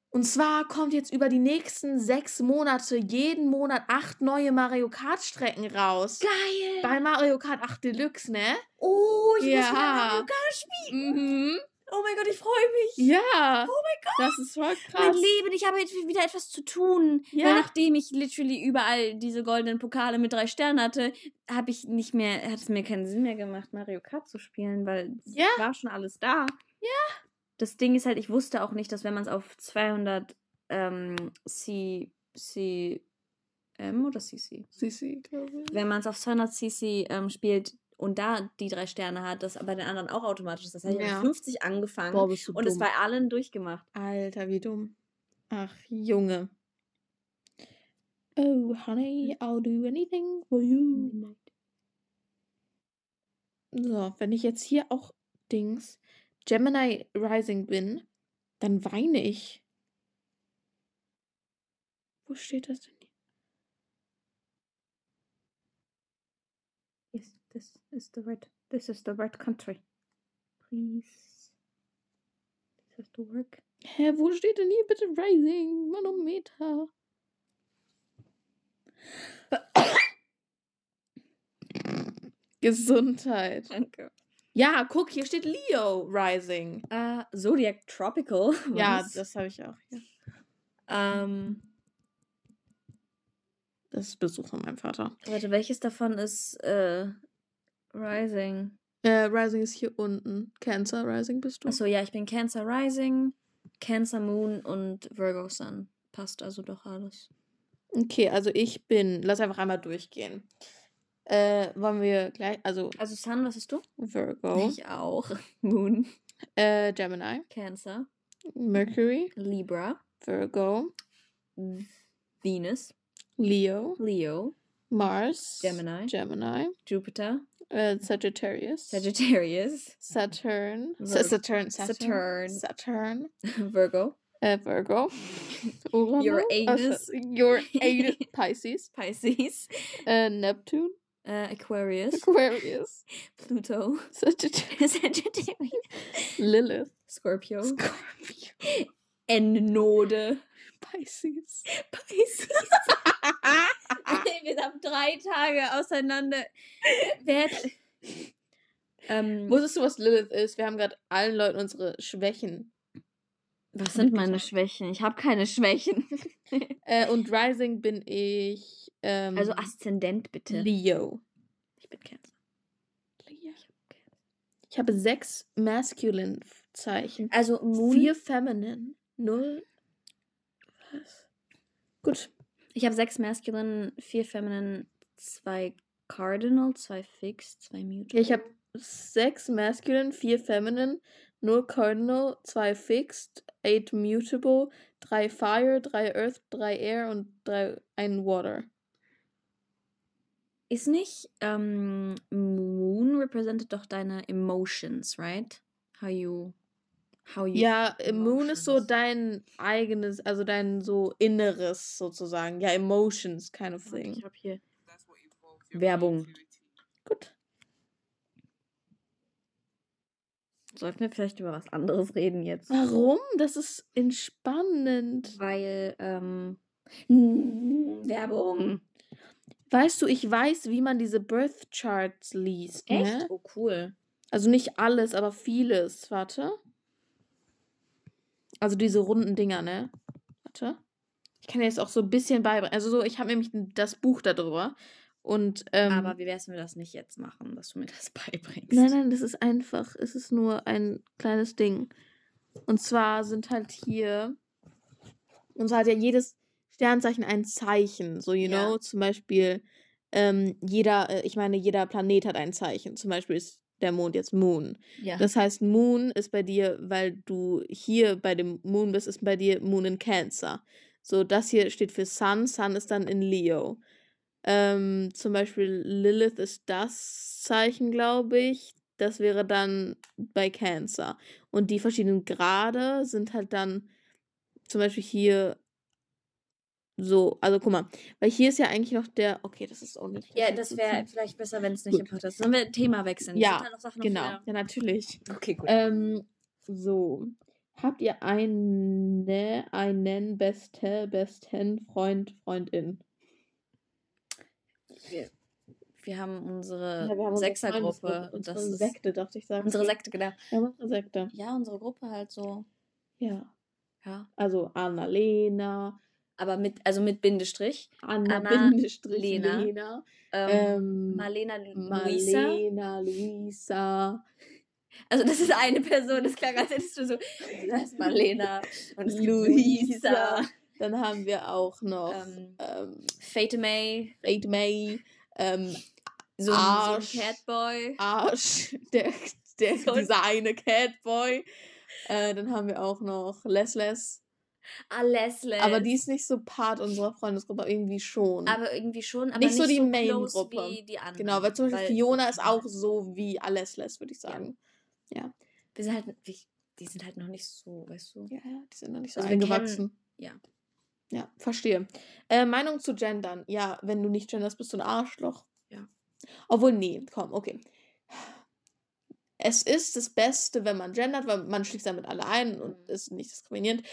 Und zwar kommt jetzt über die nächsten sechs Monate jeden Monat acht neue Mario Kart Strecken raus. Geil! Bei Mario Kart 8 Deluxe, ne? oh, ich muss Ja. wieder Mario Kart spielen. Mhm. Oh mein Gott, ich freue mich. Ja. Oh mein Gott. Das ist voll Mein krass. Leben, ich habe jetzt wieder etwas zu tun. Ja. Weil nachdem ich literally überall diese goldenen Pokale mit drei Sternen hatte, habe ich nicht mehr, hat es mir keinen Sinn mehr gemacht, Mario Kart zu spielen, weil es Ja. war schon alles da. Ja. Das Ding ist halt, ich wusste auch nicht, dass wenn man es auf 200 ähm, C, C, M oder CC? Sisi, glaube ich. Wenn man es auf 200 CC ähm, spielt und da die drei Sterne hat, das bei den anderen auch automatisch ist. Das heißt, ich Ja. habe 50 angefangen Boah, und es dumm. bei allen durchgemacht. Alter, wie dumm. Ach, Junge. Oh, honey, I'll do anything for you. So, wenn ich jetzt hier auch Dings Gemini Rising bin, dann weine ich. Wo steht das denn hier? Yes, this is the right. This is the right country. Please. This has to work. Hä, wo steht denn hier bitte Rising? Manometer. Gesundheit. Danke. Ja, guck, hier steht Leo Rising. Äh, Zodiac Tropical. (laughs) Ja, Was? das habe ich auch. Ja. Ähm, Das ist Besuch von meinem Vater. warte, welches davon ist äh, Rising? Äh, Rising ist hier unten. Cancer Rising bist du. Achso, ja, ich bin Cancer Rising, Cancer Moon und Virgo Sun. Passt also doch alles. Okay, also ich bin. Lass einfach einmal durchgehen. Äh, wollen wir gleich. Also Also Sun, was bist du? Virgo, Ich auch. (laughs) Moon, äh, Gemini, Cancer, Mercury, Libra, Virgo, Venus, Leo, Leo, Mars, Gemini. Gemini, Jupiter, äh, Sagittarius, Sagittarius, Saturn, Vir- Sa- Saturn, Saturn. Saturn, (laughs) Virgo, äh, Virgo, (laughs) Uranus, Uranus. also, Uranus, Pisces, Pisces, äh, Neptune, äh, Aquarius, Aquarius, (laughs) Pluto, Sagittarius, Sagittarius, Lilith, Scorpio, Scorpio, Ennode, Pisces. Pisces. (laughs) Wir haben drei Tage auseinander. Wer ähm, Wusstest du, was Lilith ist? Wir haben gerade allen Leuten unsere Schwächen. was sind meine. Schwächen? Ich habe keine Schwächen. (laughs) Äh, und Rising bin ich. Ähm, Also Aszendent bitte. Leo. Ich bin Cancer. Leo. Ich habe sechs Masculine Zeichen. Also Moon. Vier Feminine. Null. Was? Gut. Ich habe sechs Masculine, vier Feminine, zwei Cardinal, zwei Fixed, zwei. Ja, ich habe sechs Masculine, vier Feminine, null Cardinal, zwei Fixed, eight Mutable, drei Fire, drei Earth, drei Air und drei, ein Water. Ist nicht ähm, Moon represented doch deine Emotions, right? How you how you Ja, Moon ist so dein eigenes, also dein so Inneres sozusagen. Ja, Emotions kind of thing. Ich habe hier Werbung. Gut. Sollten wir vielleicht über was anderes reden jetzt? Warum? Das ist entspannend. Weil ähm Werbung. Weißt du, ich weiß, wie man diese Birth Charts liest. Echt? Ne? Oh cool. Also nicht alles, aber vieles. Warte. Also diese runden Dinger, ne? Warte. Ich kann dir jetzt auch so ein bisschen beibringen. Also so, ich habe nämlich das Buch darüber. Und, ähm, Aber wie wär's, wenn wir das nicht jetzt machen, dass du mir das (laughs) beibringst? Nein, nein, das ist einfach. Es ist nur ein kleines Ding. Und zwar sind halt hier. Und zwar hat ja jedes Sternzeichen ein Zeichen. So, you Ja. know, zum Beispiel, ähm, jeder, äh, ich meine, jeder Planet hat ein Zeichen. Zum Beispiel ist der Mond jetzt Moon. Ja. Das heißt, Moon ist bei dir, weil du hier bei dem Moon bist, ist bei dir Moon in Cancer. So, das hier steht für Sun. Sun ist dann in Leo. Ähm, zum Beispiel Lilith ist das Zeichen, glaube ich. Das wäre dann bei Cancer. Und die verschiedenen Grade sind halt dann zum Beispiel hier so, also guck mal, weil hier ist ja eigentlich noch der, okay, das ist auch nicht. ja, das wäre vielleicht besser, wenn es nicht im Podcast ist. Sollen wir Thema wechseln? Ja, Genau, der- ja, natürlich. Okay, gut. Ähm, so. Habt ihr eine, einen beste, besten Freund, Freundin? wir, wir haben unsere Ja, wir haben unsere Sechsergruppe. Freundesgruppe, und das Unsere ist Sekte, dachte ich sagen. unsere Sekte, genau. Ja, unsere Sekte. Ja, unsere Gruppe halt so. Ja. Ja. Also Annalena, Aber mit, also mit Bindestrich. Anna, Anna, Bindestrich, Lena, Lena, Ähm, ähm, Marlena Luisa. Marlena, Luisa, Also das ist eine Person, das klang, als hättest du so, das ist Marlena und Luisa. Luisa, Dann haben wir auch noch ähm, ähm, Fate May, Fate May, ähm, so, ein- so ein Arsch. Catboy. Arsch, der, der, So dieser eine Catboy. Äh, dann haben wir auch noch Lesles. Ah, Leslie. Aber die ist nicht so Part unserer Freundesgruppe, aber irgendwie schon. aber irgendwie schon, aber Nicht nicht, so die close Main-Gruppe. genau, weil zum Beispiel weil- Fiona ist auch so wie Alesles, würde ich sagen. Wir sind halt, die sind halt noch nicht so, weißt du. Ja, ja, die sind noch nicht so Also eingewachsen. ja. Ja, verstehe. Äh, Meinung zu Gendern. Ja, wenn du nicht genderst, bist du ein Arschloch. Ja. Obwohl, nee, komm, okay. Es ist das Beste, wenn man gendert, weil man schließt damit alle ein und Mhm. ist nicht diskriminierend.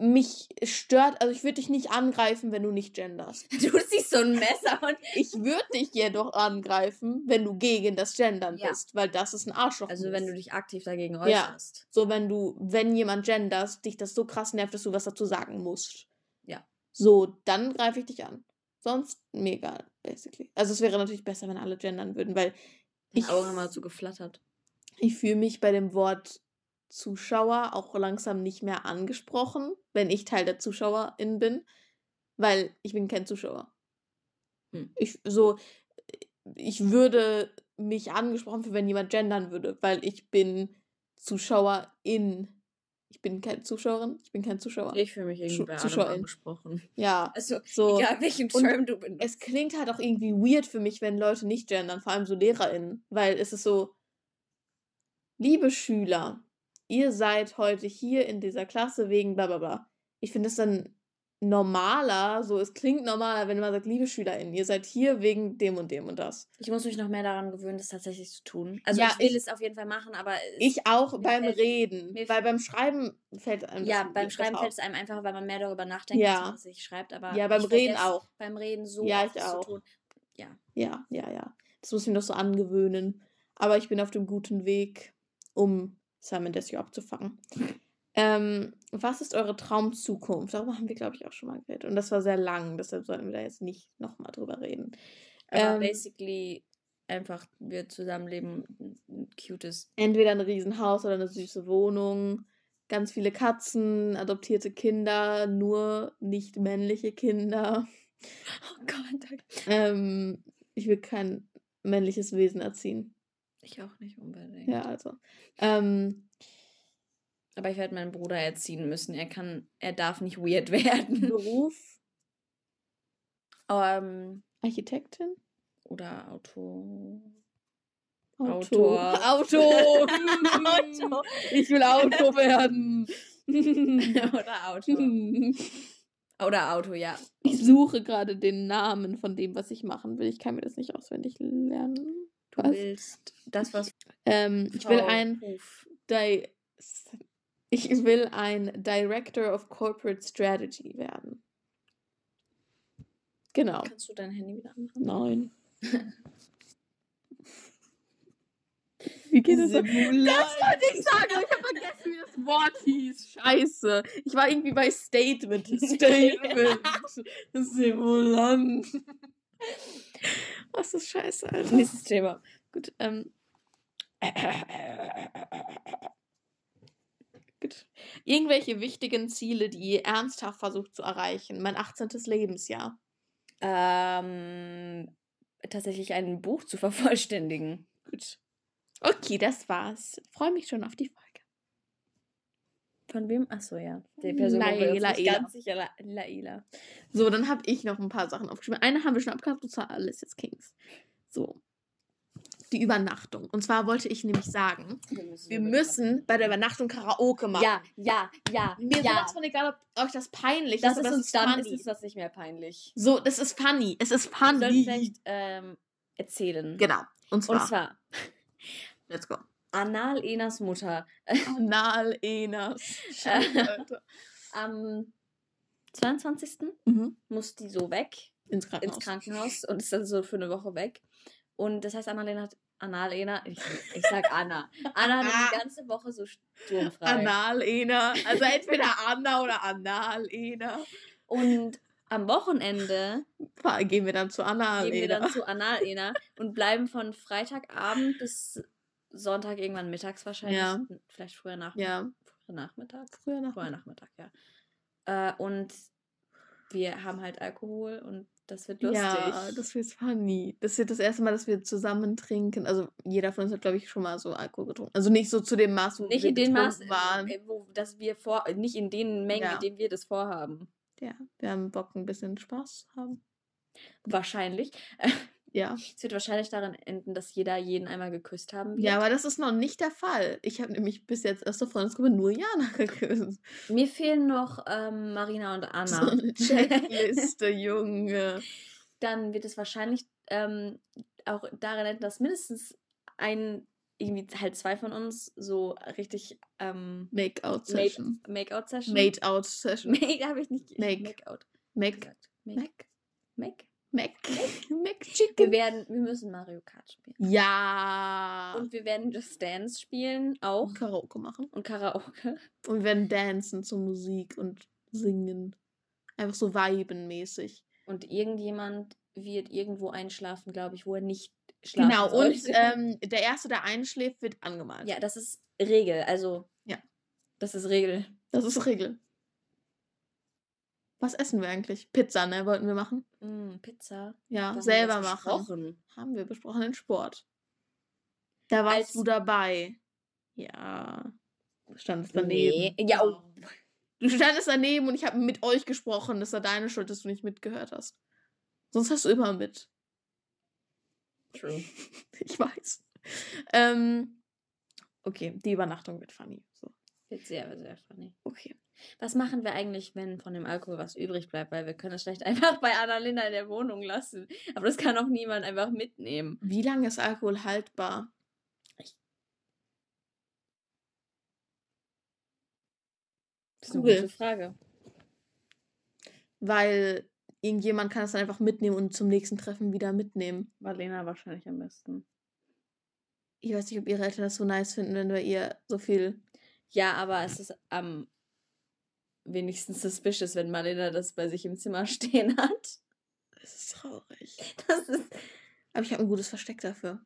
Mich stört, also ich würde dich nicht angreifen, wenn du nicht genderst. (laughs) Du siehst so ein Messer und. (laughs) Ich würde dich jedoch angreifen, wenn du gegen das Gendern Ja. bist, weil das ist ein Arschloch. Also wenn du dich aktiv dagegen Ja. äußerst. So, wenn du, wenn jemand gendert, dich das so krass nervt, dass du was dazu sagen musst. Ja. So, dann greife ich dich an. Sonst mir egal, basically. Also es wäre natürlich besser, wenn alle gendern würden, weil Die ich, Augen immer so geflattert. ich fühle mich bei dem Wort Zuschauer auch langsam nicht mehr angesprochen, wenn ich Teil der ZuschauerInnen bin, weil ich bin kein Zuschauer. Hm. Ich so, ich würde mich angesprochen fühlen, wenn jemand gendern würde, weil ich bin Zuschauerin. Ich bin keine Zuschauerin, ich bin kein Zuschauer. Ich fühle mich irgendwie Zuschauerin. angesprochen. ja, Also, so. egal welchen Term du benutzt. Es klingt halt auch irgendwie weird für mich, wenn Leute nicht gendern, vor allem so LehrerInnen, weil es ist so, liebe Schüler, ihr seid heute hier in dieser Klasse wegen bla bla bla. Ich finde es dann normaler, so es klingt normaler, wenn man sagt, liebe SchülerInnen, ihr seid hier wegen dem und dem und das. Ich muss mich noch mehr daran gewöhnen, das tatsächlich zu tun. Also Ja, ich will ich- es auf jeden Fall machen, aber Ich auch beim fällt- Reden, weil beim Schreiben fällt einem ja, beim Schreiben fällt es einem einfacher, weil man mehr darüber nachdenkt, Ja. was man tatsächlich schreibt. Aber Ja, beim Reden auch. Beim Reden so Ja, ich auch. zu tun. Ja, ja, ja. Das muss ich mir noch so angewöhnen. Aber ich bin auf dem guten Weg, um Simon Desio abzufangen. Ähm, was ist eure Traumzukunft? Darüber haben wir, glaube ich, auch schon mal geredet. Und das war sehr lang, deshalb sollten wir da jetzt nicht nochmal drüber reden. Aber Ähm, basically einfach wir zusammenleben, ein- ein cutes. Entweder ein Riesenhaus oder eine süße Wohnung, ganz viele Katzen, adoptierte Kinder, nur nicht männliche Kinder. (laughs) Oh Gott, Ähm, ich will kein männliches Wesen erziehen. Ich auch nicht unbedingt. Ja, also. Ähm, Aber ich werde meinen Bruder erziehen müssen. Er kann, er darf nicht weird (laughs) werden. Beruf, ähm, Architektin, oder Auto. Autor. Autor. Auto. (laughs) Auto. Ich will Auto werden. (laughs) oder Auto. Oder Auto, ja. Ich suche gerade den Namen von dem, was ich machen will. Ich kann mir das nicht auswendig lernen. Du Was? willst das, was Ähm, ich will ein Di ich will ein Director of Corporate Strategy werden. Genau. Kannst du dein Handy wieder anmachen? Nein. (laughs) Wie geht das? Das wollte ich sagen, aber ich habe vergessen, wie das Wort hieß. Scheiße. Ich war irgendwie bei Statement. (laughs) Statement. Simulant. (laughs) Was ist scheiße, Alter. Nächstes Thema. Gut, ähm. (laughs) Gut. Irgendwelche wichtigen Ziele, die ihr ernsthaft versucht zu erreichen. Mein 18. Lebensjahr. Ähm, tatsächlich ein Buch zu vervollständigen. Gut. Okay, das war's. Freue mich schon auf die Folge. Von wem? Achso, ja. Die Person wir Laila, Ela. ganz sicher. La Laila. So, dann habe ich noch ein paar Sachen aufgeschrieben. Eine haben wir schon abgehakt, und zwar Alice Kings. So. Die Übernachtung. Und zwar wollte ich nämlich sagen, wir müssen bei der Übernachtung Karaoke machen. Ja, ja, ja. Mir ist ja. sowas von egal, ob euch das peinlich Das ist, ist uns dann funny. ist es das nicht mehr peinlich. So, das ist funny. Es ist Wir funny. vielleicht ähm, erzählen. Genau. Und zwar, Und zwar let's go. Anal Enas Mutter Anal (laughs) Enas. Scheiße, Alter. am 22. Mhm. muss die so weg Ins Krankenhaus. ins Krankenhaus und ist dann so für eine Woche weg. Und das heißt, Annalena hat Annalena, ich, ich sag Anna. Anna hat die (laughs) ganze Woche so sturmfrei. Anal Ena. Also entweder Anna oder Anal Ena. Und am Wochenende Gehen wir dann zu Anal gehen wir dann zu Annalena und bleiben von Freitagabend bis Sonntag irgendwann mittags wahrscheinlich. Ja. Vielleicht früher Nachmittag. Ja, Früher Nachmittag. früher nach. Früher Nachmittag, ja. Äh, und wir haben halt Alkohol und das wird lustig. Ja, das wird funny. Das wird das erste Mal, dass wir zusammen trinken. Also jeder von uns hat, glaube ich, schon mal so Alkohol getrunken. Also nicht so zu dem Maß, wo nicht wir in den Maß, waren. äh, wo, dass wir vor, nicht in den Mengen, Ja. in denen wir das vorhaben. Ja, wir haben Bock, ein bisschen Spaß zu haben. Wahrscheinlich. (laughs) Ja. Es wird wahrscheinlich darin enden, dass jeder jeden einmal geküsst haben wird. Ja, aber das ist noch nicht der Fall. Ich habe nämlich bis jetzt aus der Freundesgruppe nur Jana (laughs) geküsst. Mir fehlen noch ähm, Marina und So Anna. eine (laughs) Checkliste, Junge. Dann wird es wahrscheinlich ähm, auch darin enden, dass mindestens ein, irgendwie halt zwei von uns so richtig ähm, Make-out-Session. Make-out-Session. Made-out-Session. Make (laughs) habe ich nicht Make. Make-out Make. Make. Make. Make. Mac. Mac Wir Chicken. werden, wir müssen Mario Kart spielen. Ja. Und wir werden Just Dance spielen auch. Karaoke machen. Und Karaoke. Und wir werden dancen zur Musik und singen. Einfach so viben-mäßig. Und irgendjemand wird irgendwo einschlafen, glaube ich, wo er nicht schlafen Genau, und sollte. (laughs) ähm, der Erste, der einschläft, wird angemalt. ja, das ist Regel. Also. Ja. Das ist Regel. Das ist Regel. Was essen wir eigentlich? Pizza, ne? Wollten wir machen? Mm, Pizza. Ja, haben wir selber das machen. besprochen? Haben wir besprochen in Sport. Da warst Als- du dabei. Ja. Du standest Nee. daneben. Ja, oh. Du standest daneben und ich habe mit euch gesprochen. Das war deine Schuld, dass du nicht mitgehört hast. Sonst hast du immer mit. True. (laughs) Ich weiß. Ähm, okay, die Übernachtung wird funny. So. Wird sehr, sehr funny. Okay. Was machen wir eigentlich, wenn von dem Alkohol was übrig bleibt? Weil wir können es schlecht (laughs) einfach bei Annalena in der Wohnung lassen. Aber das kann auch niemand einfach mitnehmen. Wie lange ist Alkohol haltbar? Das ist eine Google. gute Frage. Weil irgendjemand kann es dann einfach mitnehmen und zum nächsten Treffen wieder mitnehmen. Marlena wahrscheinlich am besten. Ich weiß nicht, ob ihre Eltern das so nice finden, wenn wir ihr so viel. Ja, aber es ist am wenigstens suspicious, wenn Marlena das bei sich im Zimmer (laughs) stehen hat. Das ist traurig. Das ist. Aber ich habe ein gutes Versteck dafür.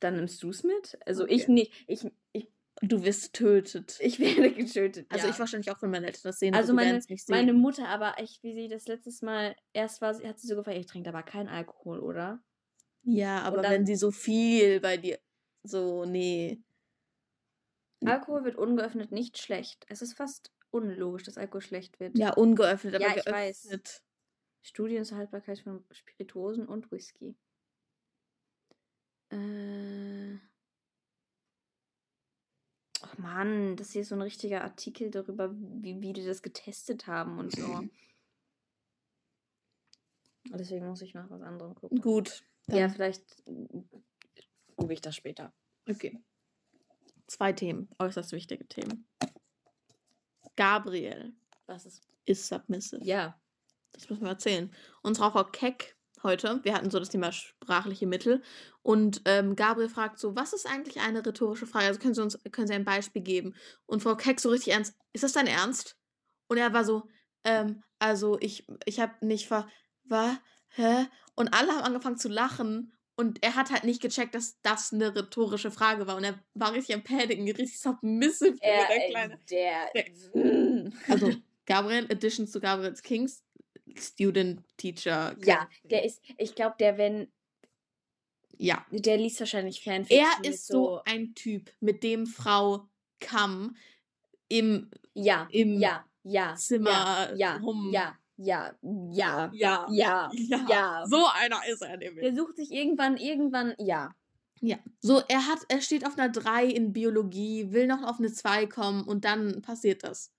Dann nimmst du es mit? Also Okay. ich nicht. Ich, ich, Du wirst getötet. ich werde getötet. also ja. ich wahrscheinlich auch, wenn meine Eltern das sehen. Also meine, meine Mutter, aber echt, wie sie das letztes Mal erst war, sie- hat sie so gefragt, ich trinke aber keinen Alkohol, oder? Ja, aber dann- wenn sie so viel bei dir. So, nee. Alkohol wird ungeöffnet nicht schlecht. Es ist fast unlogisch, dass Alkohol schlecht wird. Ja, ungeöffnet, aber Ja, ich weiß. geöffnet. Studien zur Haltbarkeit von Spirituosen und Whisky. Äh. Ach Mann, das hier ist so ein richtiger Artikel darüber, wie, wie die das getestet haben und so. (clears throat) Deswegen muss ich nach was anderem gucken. Gut. Ja, vielleicht gucke ich das später. Okay. Zwei Themen, äußerst wichtige Themen. Gabriel Was ist. ist submissive. Ja. Das müssen wir erzählen. Unsere Frau Keck heute. Wir hatten so das Thema sprachliche Mittel. Und ähm, Gabriel fragt so, was ist eigentlich eine rhetorische Frage? Also können Sie uns können Sie ein Beispiel geben? Und Frau Keck so richtig ernst, ist das dein Ernst? Und er war so, ähm, also ich, ich habe nicht ver... War, hä? Und alle haben angefangen zu lachen. Und er hat halt nicht gecheckt, dass das eine rhetorische Frage war. Und er war richtig am Paniken, richtig submissive. Er, der Kleine. der, Der- Also Gabriel, Additions zu Gabriels Kings, Student, Teacher. ja, der ist, ich glaube, der, wenn, Ja. der liest wahrscheinlich Fanfiction. Er ist so ein Typ, mit dem Frau Kamm im, ja, im ja, ja, Zimmer ja, rum. ja, ja, ja, Ja. ja, Ja. ja. So einer ist er nämlich. Der sucht sich irgendwann, irgendwann, ja. Ja. So, er hat, er steht auf einer 3 in Biologie, will noch auf eine 2 kommen und dann passiert das.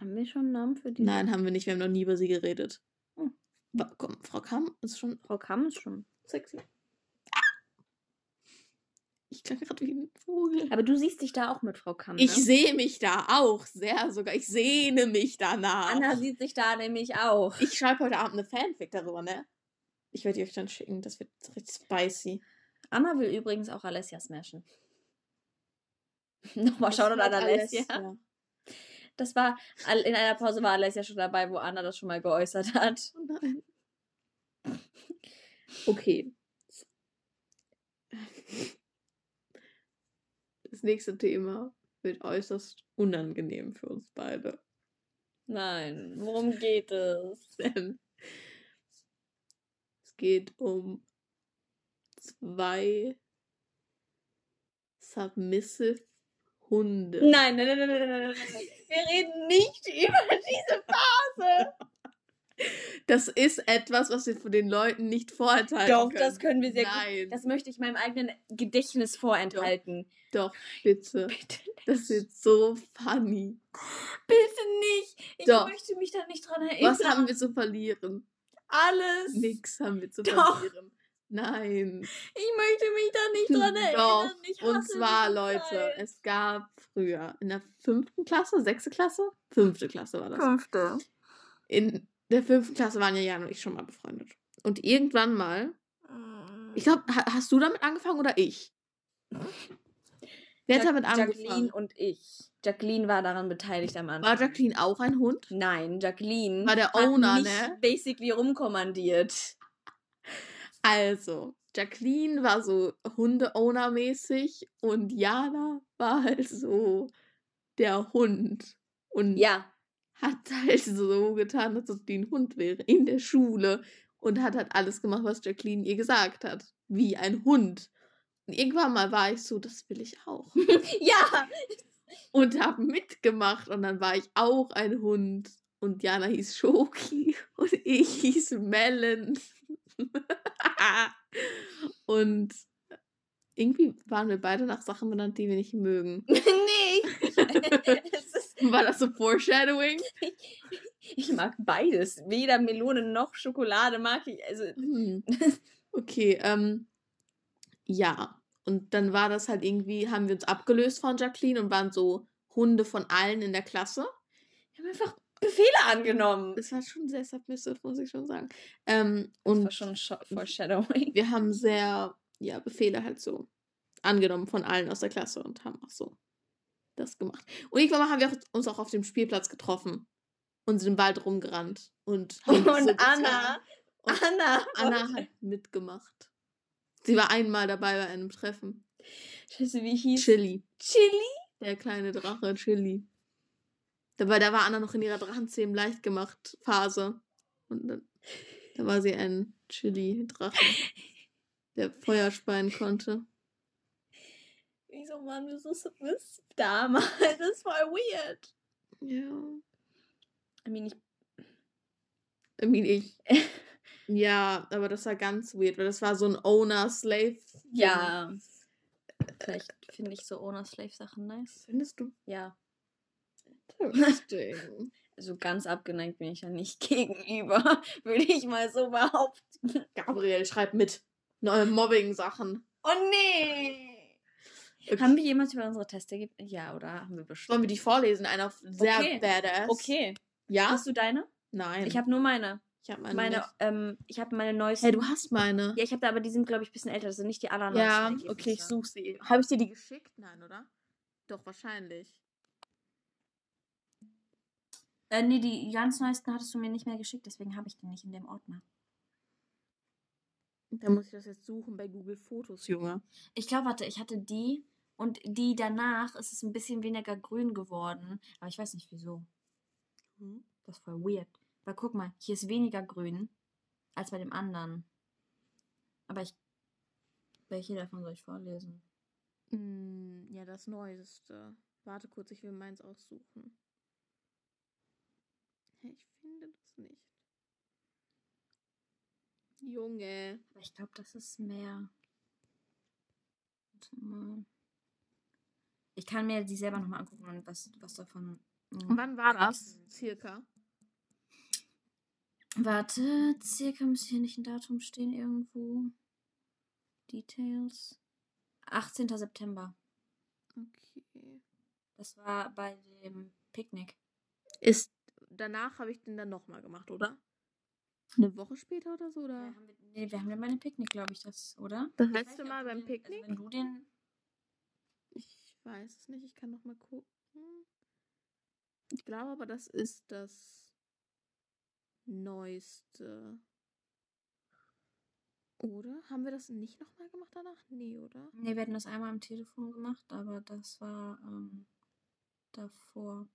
Haben wir schon einen Namen für die? Nein, haben wir nicht, wir haben noch nie über sie geredet. Hm. Komm, Frau Kamm ist schon Frau Kamm ist schon. sexy. Ich klang gerade wie ein Vogel. Aber du siehst dich da auch mit Frau Kamm. Ich ne? sehe mich da auch sehr sogar. Ich sehne mich danach. Anna sieht sich da nämlich auch. Ich schreibe heute Abend eine Fanfic darüber, ne? Ich werde die euch dann schicken. Das wird richtig spicy. Anna will übrigens auch Alessia smashen. (laughs) Nochmal schauen an Alessia. Das war, in einer Pause war Alessia schon dabei, wo Anna das schon mal geäußert hat. Oh nein. Okay. (laughs) Das nächste Thema wird äußerst unangenehm für uns beide. Nein, worum geht es? (laughs) Denn es geht um zwei submissive Hunde. Nein, nein, nein, nein, nein, nein, nein, nein. Wir reden nicht (laughs) über diese Phase. Das ist etwas, was wir von den Leuten nicht vorenthalten Doch, können. das können wir sehr Nein, gut. Das möchte ich meinem eigenen Gedächtnis vorenthalten. doch, bitte. (laughs) Bitte Das wird so funny. Bitte nicht. Ich Doch. möchte mich da nicht dran erinnern. Was haben wir zu verlieren? Alles. Nix haben wir zu Doch. verlieren. Nein. Ich möchte mich da nicht dran erinnern. Doch. Ich Und zwar, Leute, Zeit. es gab früher in der fünften Klasse, sechste Klasse? Fünfte Klasse war das. Fünfte. In der fünften Klasse waren ja Jan und ich schon mal befreundet. Und irgendwann mal, ich glaube, ha hast du damit angefangen oder ich? Wer hat damit angefangen? Jacqueline und ich. Jacqueline war daran beteiligt am Anfang. War Jacqueline auch ein Hund? Nein, Jacqueline War der Owner, ne? basically rumkommandiert. Also, Jacqueline war so Hunde-Owner-mäßig und Jana war halt so der Hund. Und Ja, hat (laughs) halt so getan, als ob die ein Hund wäre in der Schule und hat halt alles gemacht, was Jacqueline ihr gesagt hat. Wie ein Hund. Und irgendwann mal war ich so, das will ich auch. (laughs) ja. Und habe mitgemacht. Und dann war ich auch ein Hund. Und Jana hieß Schoki (laughs) und ich hieß Melon. und irgendwie waren wir beide nach Sachen benannt, die wir nicht mögen. nee. (laughs) War das so Foreshadowing? (laughs) ich mag beides. Weder Melone noch Schokolade mag ich. Also, Hm. (laughs) Okay, ähm, ja. Und dann war das halt irgendwie, haben wir uns abgelöst von Jacqueline und waren so Hunde von allen in der Klasse. wir haben einfach Befehle angenommen. Das war schon sehr submissive, muss ich schon sagen. Ähm, Das und war schon Scho- Foreshadowing. wir haben sehr, ja, Befehle halt so angenommen von allen aus der Klasse und haben auch so das gemacht. Und irgendwann mal haben wir uns auch auf dem Spielplatz getroffen und sind im Wald rumgerannt. Und, (laughs) Und. Anna, Und Anna, Anna hat mitgemacht. Sie war einmal dabei bei einem Treffen. Scheiße, wie hieß Chili. Chili? Der kleine Drache, Chili. Dabei, da war Anna noch in ihrer Drachenzähmen leicht gemacht Phase. Und dann, da war sie ein Chili-Drache, der Feuer speien konnte. Wieso waren wir so submissive damals? Das (laughs) ist voll weird. Ja. I mean, ich, I mean, ich. (laughs) Ja, aber das war ganz weird, weil das war so ein Owner-Slave. ja. Vielleicht finde ich so Owner-Slave-Sachen nice. Findest du? Ja. Interesting. (laughs) Also ganz abgeneigt bin ich ja nicht gegenüber, würde ich mal so behaupten. Gabriel, schreib mit. Neue Mobbing-Sachen. Oh nee! Okay. Haben wir jemals über unsere Teste ge Ja, oder haben wir bestimmt? Wollen wir die vorlesen? Einer sehr Okay. badass. Okay. Ja? Hast du deine? Nein. Ich habe nur meine. Ich habe meine. Meine, ähm, ich habe meine neuesten. Hey, du hast meine. Ja, ich habe da, aber die sind, glaube ich, ein bisschen älter. Das sind nicht die allerneuesten. Ja, Ergebnisse. okay, ich suche sie. Habe ich dir die geschickt? Nein, oder? Doch, wahrscheinlich. Äh, nee, die ganz neuesten hattest du mir nicht mehr geschickt, deswegen habe ich die nicht in dem Ordner. Da muss ich das jetzt suchen bei Google Fotos, Junge. Ich glaube, warte, ich hatte die und die danach ist es ein bisschen weniger grün geworden. Aber ich weiß nicht wieso. Hm? Das ist voll weird. Weil guck mal, hier ist weniger grün als bei dem anderen. Aber ich. Welche davon soll ich vorlesen? Mm, ja, das Neueste. Warte kurz, ich will meins aussuchen. Ich finde das nicht. Junge. Aber ich glaube, das ist mehr. Warte mal. Ich kann mir die selber nochmal angucken und was, was davon. Und wann war das? Circa. Warte, circa müsste hier nicht ein Datum stehen irgendwo. Details. 18. September. Okay. Das war bei dem Picknick. Ist. Danach habe ich den dann nochmal gemacht, oder? Eine Woche später oder so, oder? haben wir, nee, wir haben den bei dem Picknick, glaube ich, das, oder? Das letzte Mal beim den, Picknick? Also wenn du den. Ich weiß es nicht, ich kann noch mal gucken. Ich glaube aber, das ist das Neueste. Oder? Haben wir das nicht nochmal gemacht danach? Nee, oder? Nee, wir hatten das einmal am Telefon gemacht, aber das war ähm, davor.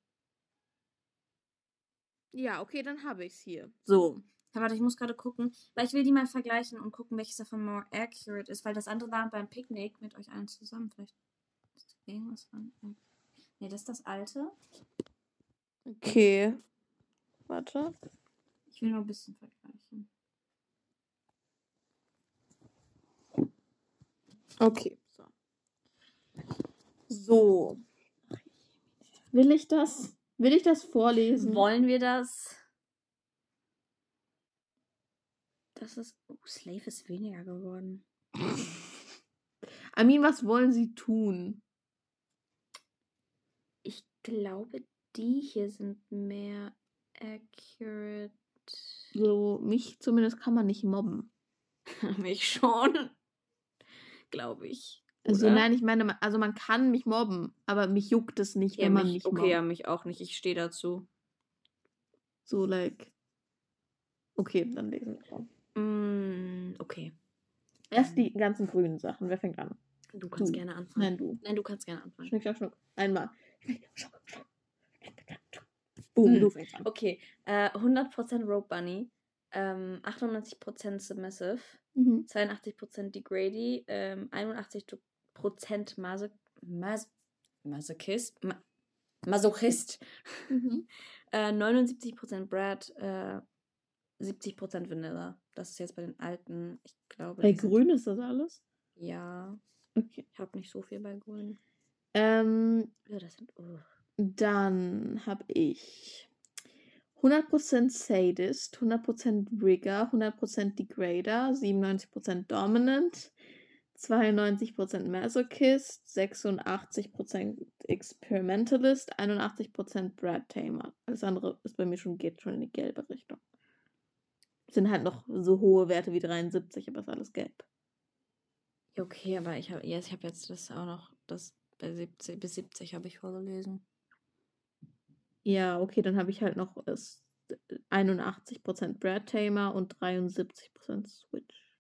Ja, okay, dann habe ich es hier. So. Ja, warte, ich muss gerade gucken, weil ich will die mal vergleichen und gucken, welches davon more accurate ist, weil das andere war beim Picknick mit euch allen zusammen. Vielleicht irgendwas dran. Nee, das ist das alte. Okay. Warte. Ich will nur ein bisschen vergleichen. Okay. So. So. Will ich das? Will ich das vorlesen? Wollen wir das? Das ist. Oh, Slave ist weniger geworden. (laughs) Amin, was wollen Sie tun? Ich glaube, die hier sind mehr accurate. So, mich zumindest kann man nicht mobben. (laughs) Mich schon. Glaube ich. Also Oder? nein, ich meine, also man kann mich mobben, aber mich juckt es nicht, Ja, wenn man mich, mich okay, mobbt. ja, mich auch nicht. Ich stehe dazu. So, like. Okay, dann lesen wir schon. Mm, okay. Erst die ganzen grünen Sachen. Wer fängt an? Du kannst Du. gerne anfangen. Nein, du. Nein, du kannst gerne anfangen. Schnick, schnack, schnuck. Einmal. Boom, du fängst an. Okay, äh, 100% Rope Bunny, ähm, 98% Submissive, Mhm. 82% Degrady, ähm, 81% Maso Mas Masochist, Ma Masochist, Mhm. (laughs) äh, 79% Brad, äh, 70% Vanilla. Das ist jetzt bei den alten, ich glaube. Bei grün ist das alles? Ja, Okay. ich habe nicht so viel bei grün. Ähm, Ja, das sind. Oh. dann habe ich 100% Sadist, 100% Rigger, 100% Degrader, 97% Dominant, 92% Masochist, 86% Experimentalist, 81% Brad Tamer. Alles andere ist bei mir schon, geht schon in die gelbe Richtung. Sind halt noch so hohe Werte wie 73, aber ist alles gelb. Ja, okay, aber ich habe yes, ich hab jetzt das auch noch, das bei 70, bis 70 habe ich vorgelesen. Ja, okay, dann habe ich halt noch es 81% Brad Tamer und 73% Switch.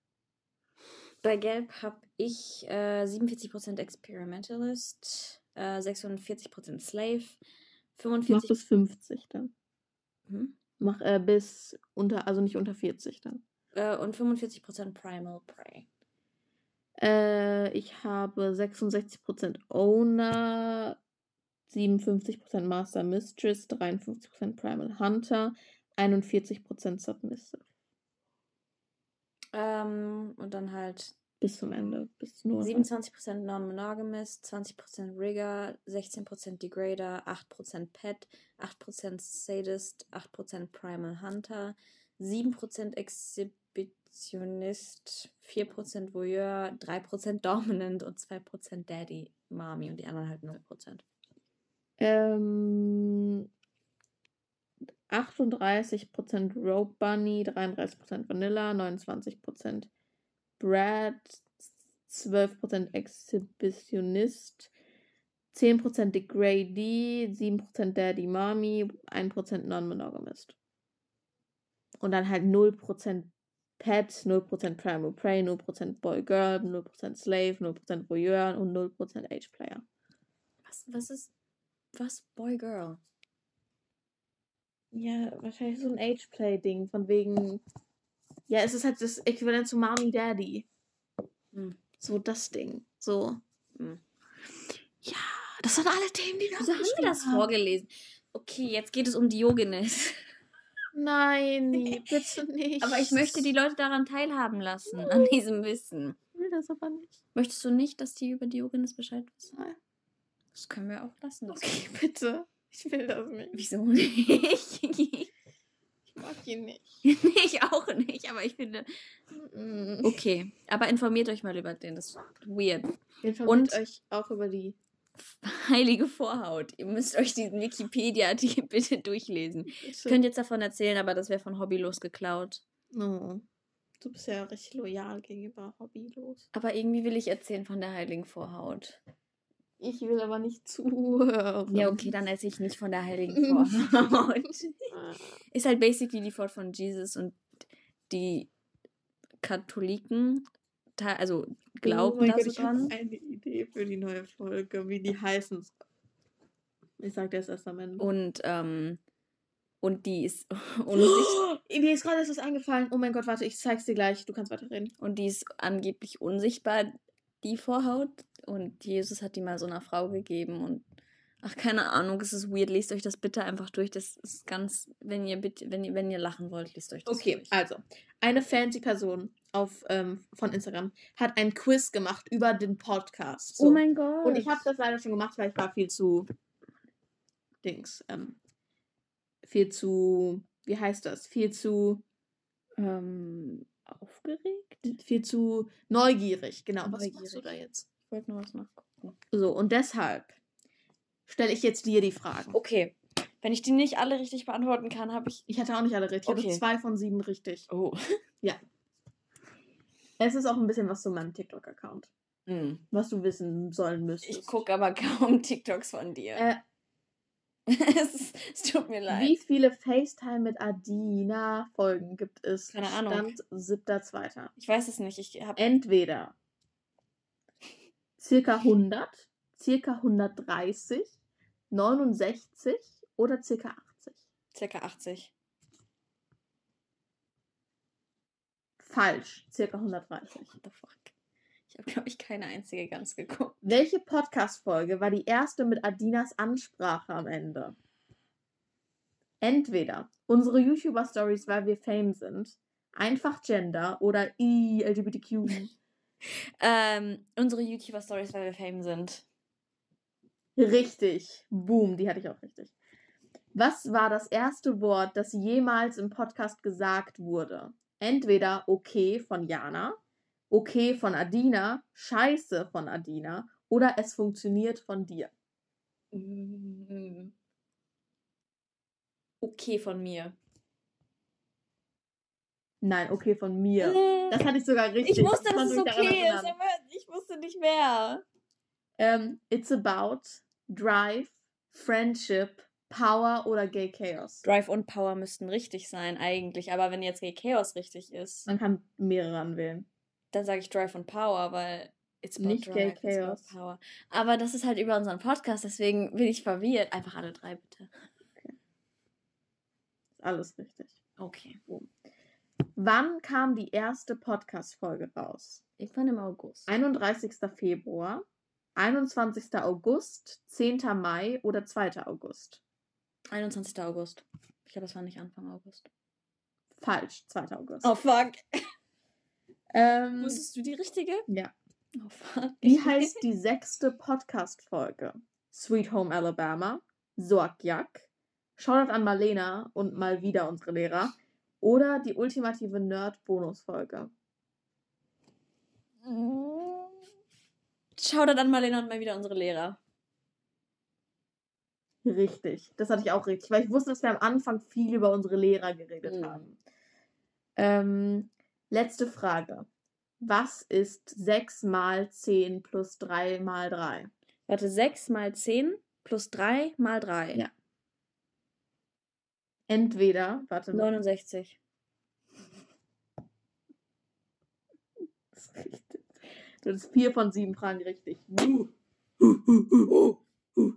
Bei Gelb habe ich äh, 47% Experimentalist, äh, 46% Slave, Mach 45%. bis 50 dann. Hm? Mach äh, bis unter, also nicht unter 40 dann. Äh, und 45% Primal Prey. Äh, ich habe 66% Owner, 57% Master Mistress, 53% Primal Hunter, 41% Submissive. Ähm, und dann halt Bis zum Ende. Bis nur. 27% Non-Monogamous, 20% Rigger, 16% Degrader, 8% Pet, 8% Sadist, 8% Primal Hunter, 7% Exhibitionist, 4% Voyeur, 3% (laughs) Dominant und 2% Daddy, Mami und die anderen halt 0%. Ähm, 38% Rope Bunny, 33% Vanilla, 29% Brad, 12% Exhibitionist, 10% Degradee, 7% Daddy Mommy, 1% Non-Monogamist. Und dann halt 0% Pet, 0% Primal Prey, 0% Boy Girl, 0% Slave, 0% Voyeur und 0% Age Player. Was, was ist. Was? Boy, Girl. Ja, wahrscheinlich so ein Age-Play-Ding, von wegen. Ja, es ist halt das Äquivalent zu Mommy Daddy. Hm. So das Ding. So. Hm. Ja, das sind alle Themen, die wir Wieso haben wir das vorgelesen? Okay, jetzt geht es um Diogenes. Nein, (laughs) nee, bitte nicht. Aber ich möchte die Leute daran teilhaben lassen, (laughs) an diesem Wissen. Ich will das aber nicht. Möchtest du nicht, dass die über Diogenes Bescheid wissen? Nein. Das können wir auch lassen. Okay, bitte. Ich will das nicht. Wieso nicht? (laughs) Ich mag ihn nicht. ich auch nicht, aber ich finde. Okay, aber informiert euch mal über den. Das ist weird. Informiert Und- euch auch über die. Heilige Vorhaut. Ihr müsst euch diesen Wikipedia-Artikel bitte durchlesen. Ich Bitte. könnte jetzt davon erzählen, aber das wäre von Hobbylos geklaut. Oh. Du bist ja richtig loyal gegenüber Hobbylos. Aber irgendwie will ich erzählen von der Heiligen Vorhaut. Ich will aber nicht zuhören. Ja, okay, dann esse ich nicht von der Heiligen Vorhaut. (laughs) Ist halt basically die Fort von Jesus und die Katholiken, also glauben oh da so ich habe dran. eine Idee für die neue Folge, wie die heißen. Ich sag dir das erst am Ende. Und, ähm, und die ist (laughs) unsichtbar. Oh, mir ist gerade erst was eingefallen. Oh mein Gott, warte, ich zeig's dir gleich. Du kannst weiterreden. Und die ist angeblich unsichtbar, die Vorhaut. Und Jesus hat die mal so einer Frau gegeben und ach, keine Ahnung, es ist weird. Lest euch das bitte einfach durch. Das ist ganz, wenn ihr bitte, wenn ihr, wenn ihr lachen wollt, lest euch das Okay, durch. also, eine fancy Person auf, ähm, von Instagram hat ein Quiz gemacht über den Podcast. So. Oh mein Gott. Und ich habe das leider schon gemacht, weil ich war viel zu Dings, ähm, viel zu, wie heißt das? Viel zu, ähm, aufgeregt? viel zu neugierig. Genau, was Neugierig. machst du da jetzt? Ich wollte nur was nachgucken. So, und deshalb stelle ich jetzt dir die Fragen. Okay. Wenn ich die nicht alle richtig beantworten kann, habe ich. Ich hatte auch nicht alle richtig. Ich Okay. hatte zwei von sieben richtig. Oh. Es ist auch ein bisschen was zu meinem TikTok-Account, was du wissen sollen müsstest. Ich gucke aber (laughs) kaum TikToks von dir. Äh, (laughs) es, es tut mir leid. Wie viele FaceTime mit Adina Folgen gibt es? Keine Ahnung. Stand 7.2. Ich weiß es nicht. Ich habe Entweder circa 100, circa 130, 69 oder circa 80. circa 80. Falsch, circa 130. What the fuck? Ich habe, glaube ich, keine einzige ganz geguckt. Welche Podcast-Folge war die erste mit Adinas Ansprache am Ende? Entweder unsere YouTuber-Stories, weil wir Fame sind, einfach Gender oder I, LGBTQ. (laughs) Ähm, unsere YouTuber-Stories, weil wir Fame sind. Richtig. Boom, die hatte ich auch richtig. Was war das erste Wort, das jemals im Podcast gesagt wurde? Entweder okay von Jana, okay von Adina, scheiße von Adina oder es funktioniert von dir. Mm. Okay von mir. Nein, okay von mir. Das hatte ich sogar richtig. ich wusste, dass es okay ist, aber ich wusste nicht mehr. Ähm, it's about drive, friendship, power oder gay chaos. Drive und Power müssten richtig sein, eigentlich. Aber wenn jetzt Gay Chaos richtig ist, Man kann mehrere anwählen. dann sage ich Drive und Power, weil it's Nicht Gay Drive, about Chaos. Power. Aber das ist halt über unseren Podcast, deswegen bin ich verwirrt. Einfach alle drei, bitte. Ist alles richtig. Okay. Wann kam die erste Podcast-Folge raus? Irgendwann im August. 31. Februar, 21. August, 10. Mai oder 2. August? 21. August. Ich glaube, das war nicht Anfang August. Falsch, 2. August. Oh, fuck. (laughs) ähm, Wusstest du die richtige? ja. Oh, fuck. Wie heißt die sechste Podcast-Folge? Sweet Home Alabama, Soakjak, Shoutout an Marlena und mal wieder unsere Lehrer oder die ultimative Nerd-Bonus-Folge? Shoutout an Marlena und mal wieder unsere Lehrer. Richtig. Das hatte ich auch richtig. Weil ich wusste, dass wir am Anfang viel über unsere Lehrer geredet Mhm. haben. Ähm, letzte Frage. Was ist 6 mal 10 plus 3 mal 3? Warte, 6 mal 10 plus 3 mal 3. Ja. Entweder, warte mal. 69. (laughs) Das ist richtig. Du hast vier von sieben Fragen richtig. (laughs)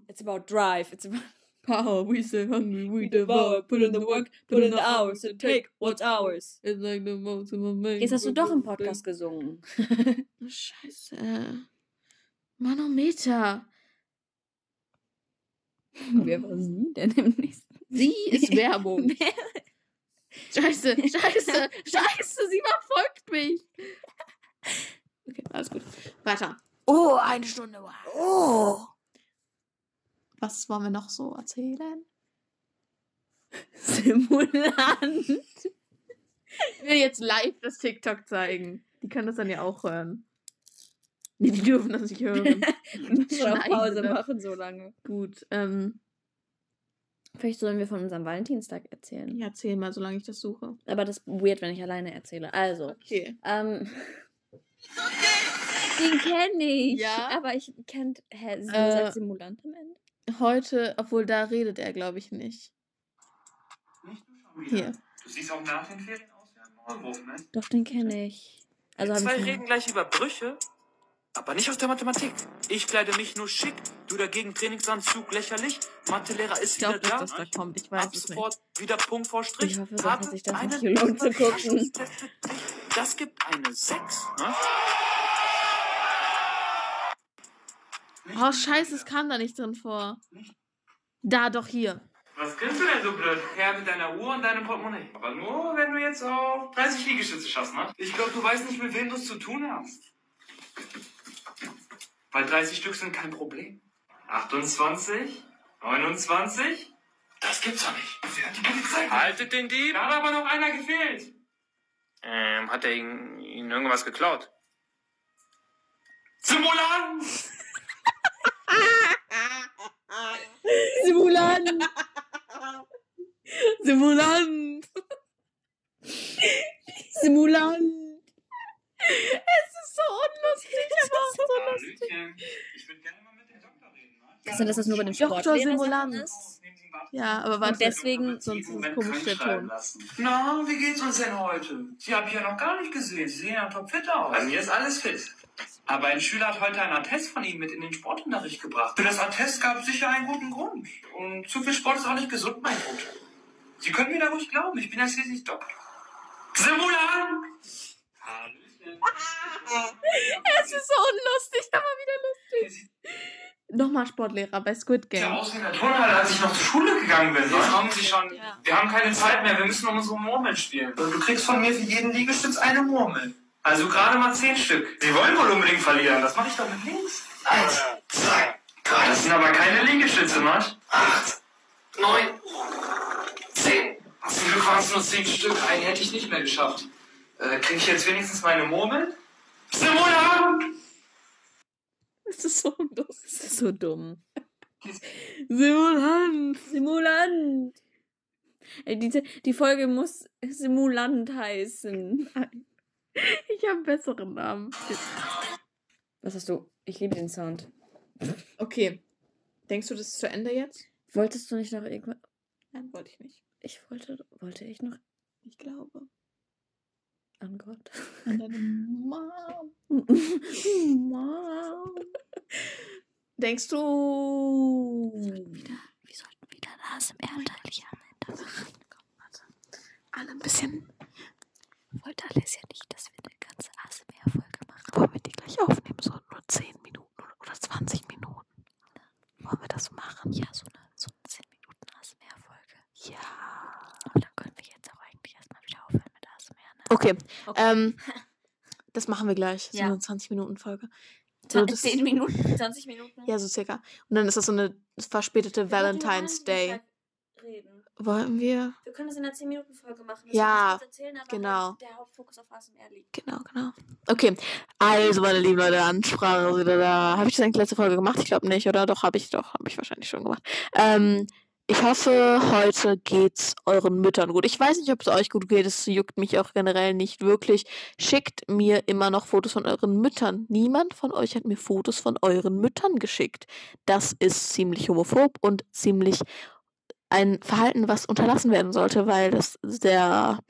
It's about drive. It's about (laughs) Power, we say hungry, we devour. Put in the work, put in the hours, and take what's ours. It's like the most of my Jetzt hast du doch im Podcast gesungen. (laughs) (laughs) Scheiße. Manometer. Wer war sie denn im nächsten? Sie ist Werbung. Scheiße, scheiße, scheiße, sie verfolgt mich. Okay, alles gut. Weiter. Oh, eine Stunde. Wow. Oh! Was wollen wir noch so erzählen? (laughs) Simulant. Ich will jetzt live das TikTok zeigen. Die können das dann ja auch hören. Nee, die dürfen das nicht hören. (laughs) Pause machen so lange. Gut, ähm, Vielleicht sollen wir von unserem Valentinstag erzählen. ja, erzähl mal, solange ich das suche. Aber das ist weird, wenn ich alleine erzähle. Also, Okay. ähm. (laughs) Den kenne ich. Ja? Aber ich kennt. Hä, sie Äh, Simulant am Ende? Heute, obwohl da redet er, glaube ich, nicht. Nicht du schon wieder. Hier. Du siehst auch nach den Ferien aus wie ein Maulwurf, ne? Doch, den kenne ich. Also Wir zwei ich. reden gleich über Brüche, aber nicht aus der Mathematik. Ich kleide mich nur schick, du dagegen Trainingsanzug lächerlich. Mathelehrer ist Ich glaube wieder nicht, da. dass da kommt. Ich Ab weiß nicht. sofort wieder Punkt vor Strich. Ich hoffe dass sich das nicht lohnt zu gucken. Das gibt eine 6. Ne? Oh, scheiße, es kam da nicht drin vor. Da, doch hier. Was grinst du denn so blöd? Her mit deiner Uhr und deinem Portemonnaie. Aber nur, wenn du jetzt auch 30 Liegestütze schaffst, ne? Ich glaube, du weißt nicht, mit wem du es zu tun hast. Weil 30 Stück sind kein Problem. 28, 29. Das gibt's doch nicht. Wer hat die Polizei? Haltet den Dieb! Da hat aber noch einer gefehlt. Ähm, hat er Ihnen, Ihnen irgendwas geklaut? Simulant! Simulant! Simulant! Simulant! Es ist so unlustig, aber auch so lustig. Ich würde gerne mal mit dem Doktor reden, ne? Ist denn, dass das nur bei dem Doktor Sportlehrer Simulant. ist? Ja, aber warte. deswegen- sonst ist es komisch der Ton. Na, wie geht's uns denn heute? Sie habe ich ja noch gar nicht gesehen. Sie sehen ja topfit aus. Bei mir ist alles fit. Aber ein Schüler hat heute einen Attest von Ihnen mit in den Sportunterricht gebracht. Für das Attest gab es sicher einen guten Grund. Und zu viel Sport ist auch nicht gesund, mein Gut. Sie können mir da ruhig glauben, ich bin ja schließlich Doktor. Simulan! Hallöchen. Es ist so unlustig, aber wieder lustig. Nochmal Sportlehrer bei Squid Game. aus in der Turnhalle, als ich noch zur Schule gegangen bin. Jetzt haben Sie schon. Ja. Wir haben keine Zeit mehr, wir müssen um unsere Murmeln spielen. Und du kriegst von mir für jeden Liegestütz eine Murmel. Also gerade mal zehn Stück. Sie wollen wohl unbedingt verlieren, das mache ich doch mit links. Eins, zwei, drei. Das sind aber keine Liegestütze, Mann. Acht, neun, zehn. Zum Glück waren es nur zehn Stück. Einen hätte ich nicht mehr geschafft. Äh, krieg ich jetzt wenigstens meine Murmel? Simula! Es ist so lustig. Das ist so dumm. Simulant! Simulant! Ey, diese, die Folge muss Simulant heißen. Ich habe einen besseren Namen. Was hast du? Ich liebe den Sound. Okay. Denkst du, das ist zu Ende jetzt? Wolltest du nicht noch irgendwas? Nein, wollte ich nicht. Ich wollte, wollte ich noch Ich glaube. an Gott. An deine Mom. Mom. (laughs) Denkst du. Wir sollten wieder ein ASMR-Teil hier am Ende machen. Alle ein bisschen. Wollte Alessia nicht, dass wir eine ganze ASMR-Folge machen. Wollen wir die gleich aufnehmen? So nur 10 Minuten oder 20 Minuten. Wollen wir das machen? Ja, so eine, so eine 10 Minuten ASMR-Folge. Ja. Und dann können wir jetzt auch eigentlich erstmal wieder aufhören mit ASMR. Ne? Okay. Okay. Ähm, (laughs) das machen wir gleich. So Ja. eine 20 Minuten Folge. So, So, das- 10 Minuten, 20 Minuten. Ja, so circa. Und dann ist das so eine verspätete Valentine's Day. Reden. Wollen wir? Wir können das in einer 10-Minuten-Folge machen. Ja, erzählen, aber genau. halt der Hauptfokus auf ASMR liegt. Genau, genau. Okay, also meine lieben Leute, Ansprache ist wieder da. Habe ich das eigentlich letzte Folge gemacht? Ich glaube nicht, oder? Doch, habe ich doch, habe ich wahrscheinlich schon gemacht. Ähm, ich hoffe, heute geht's euren Müttern gut. Ich weiß nicht, ob es euch gut geht. Es juckt mich auch generell nicht wirklich. Schickt mir immer noch Fotos von euren Müttern. Niemand von euch hat mir Fotos von euren Müttern geschickt. Das ist ziemlich homophob und ziemlich ein Verhalten, was unterlassen werden sollte, weil das sehr,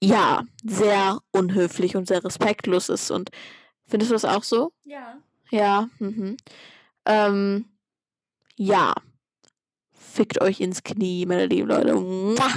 ja, sehr unhöflich und sehr respektlos ist. Und findest du das auch so? Ja. Ja, mhm. Ähm, ja. Fickt euch ins Knie, meine lieben Leute. Mua.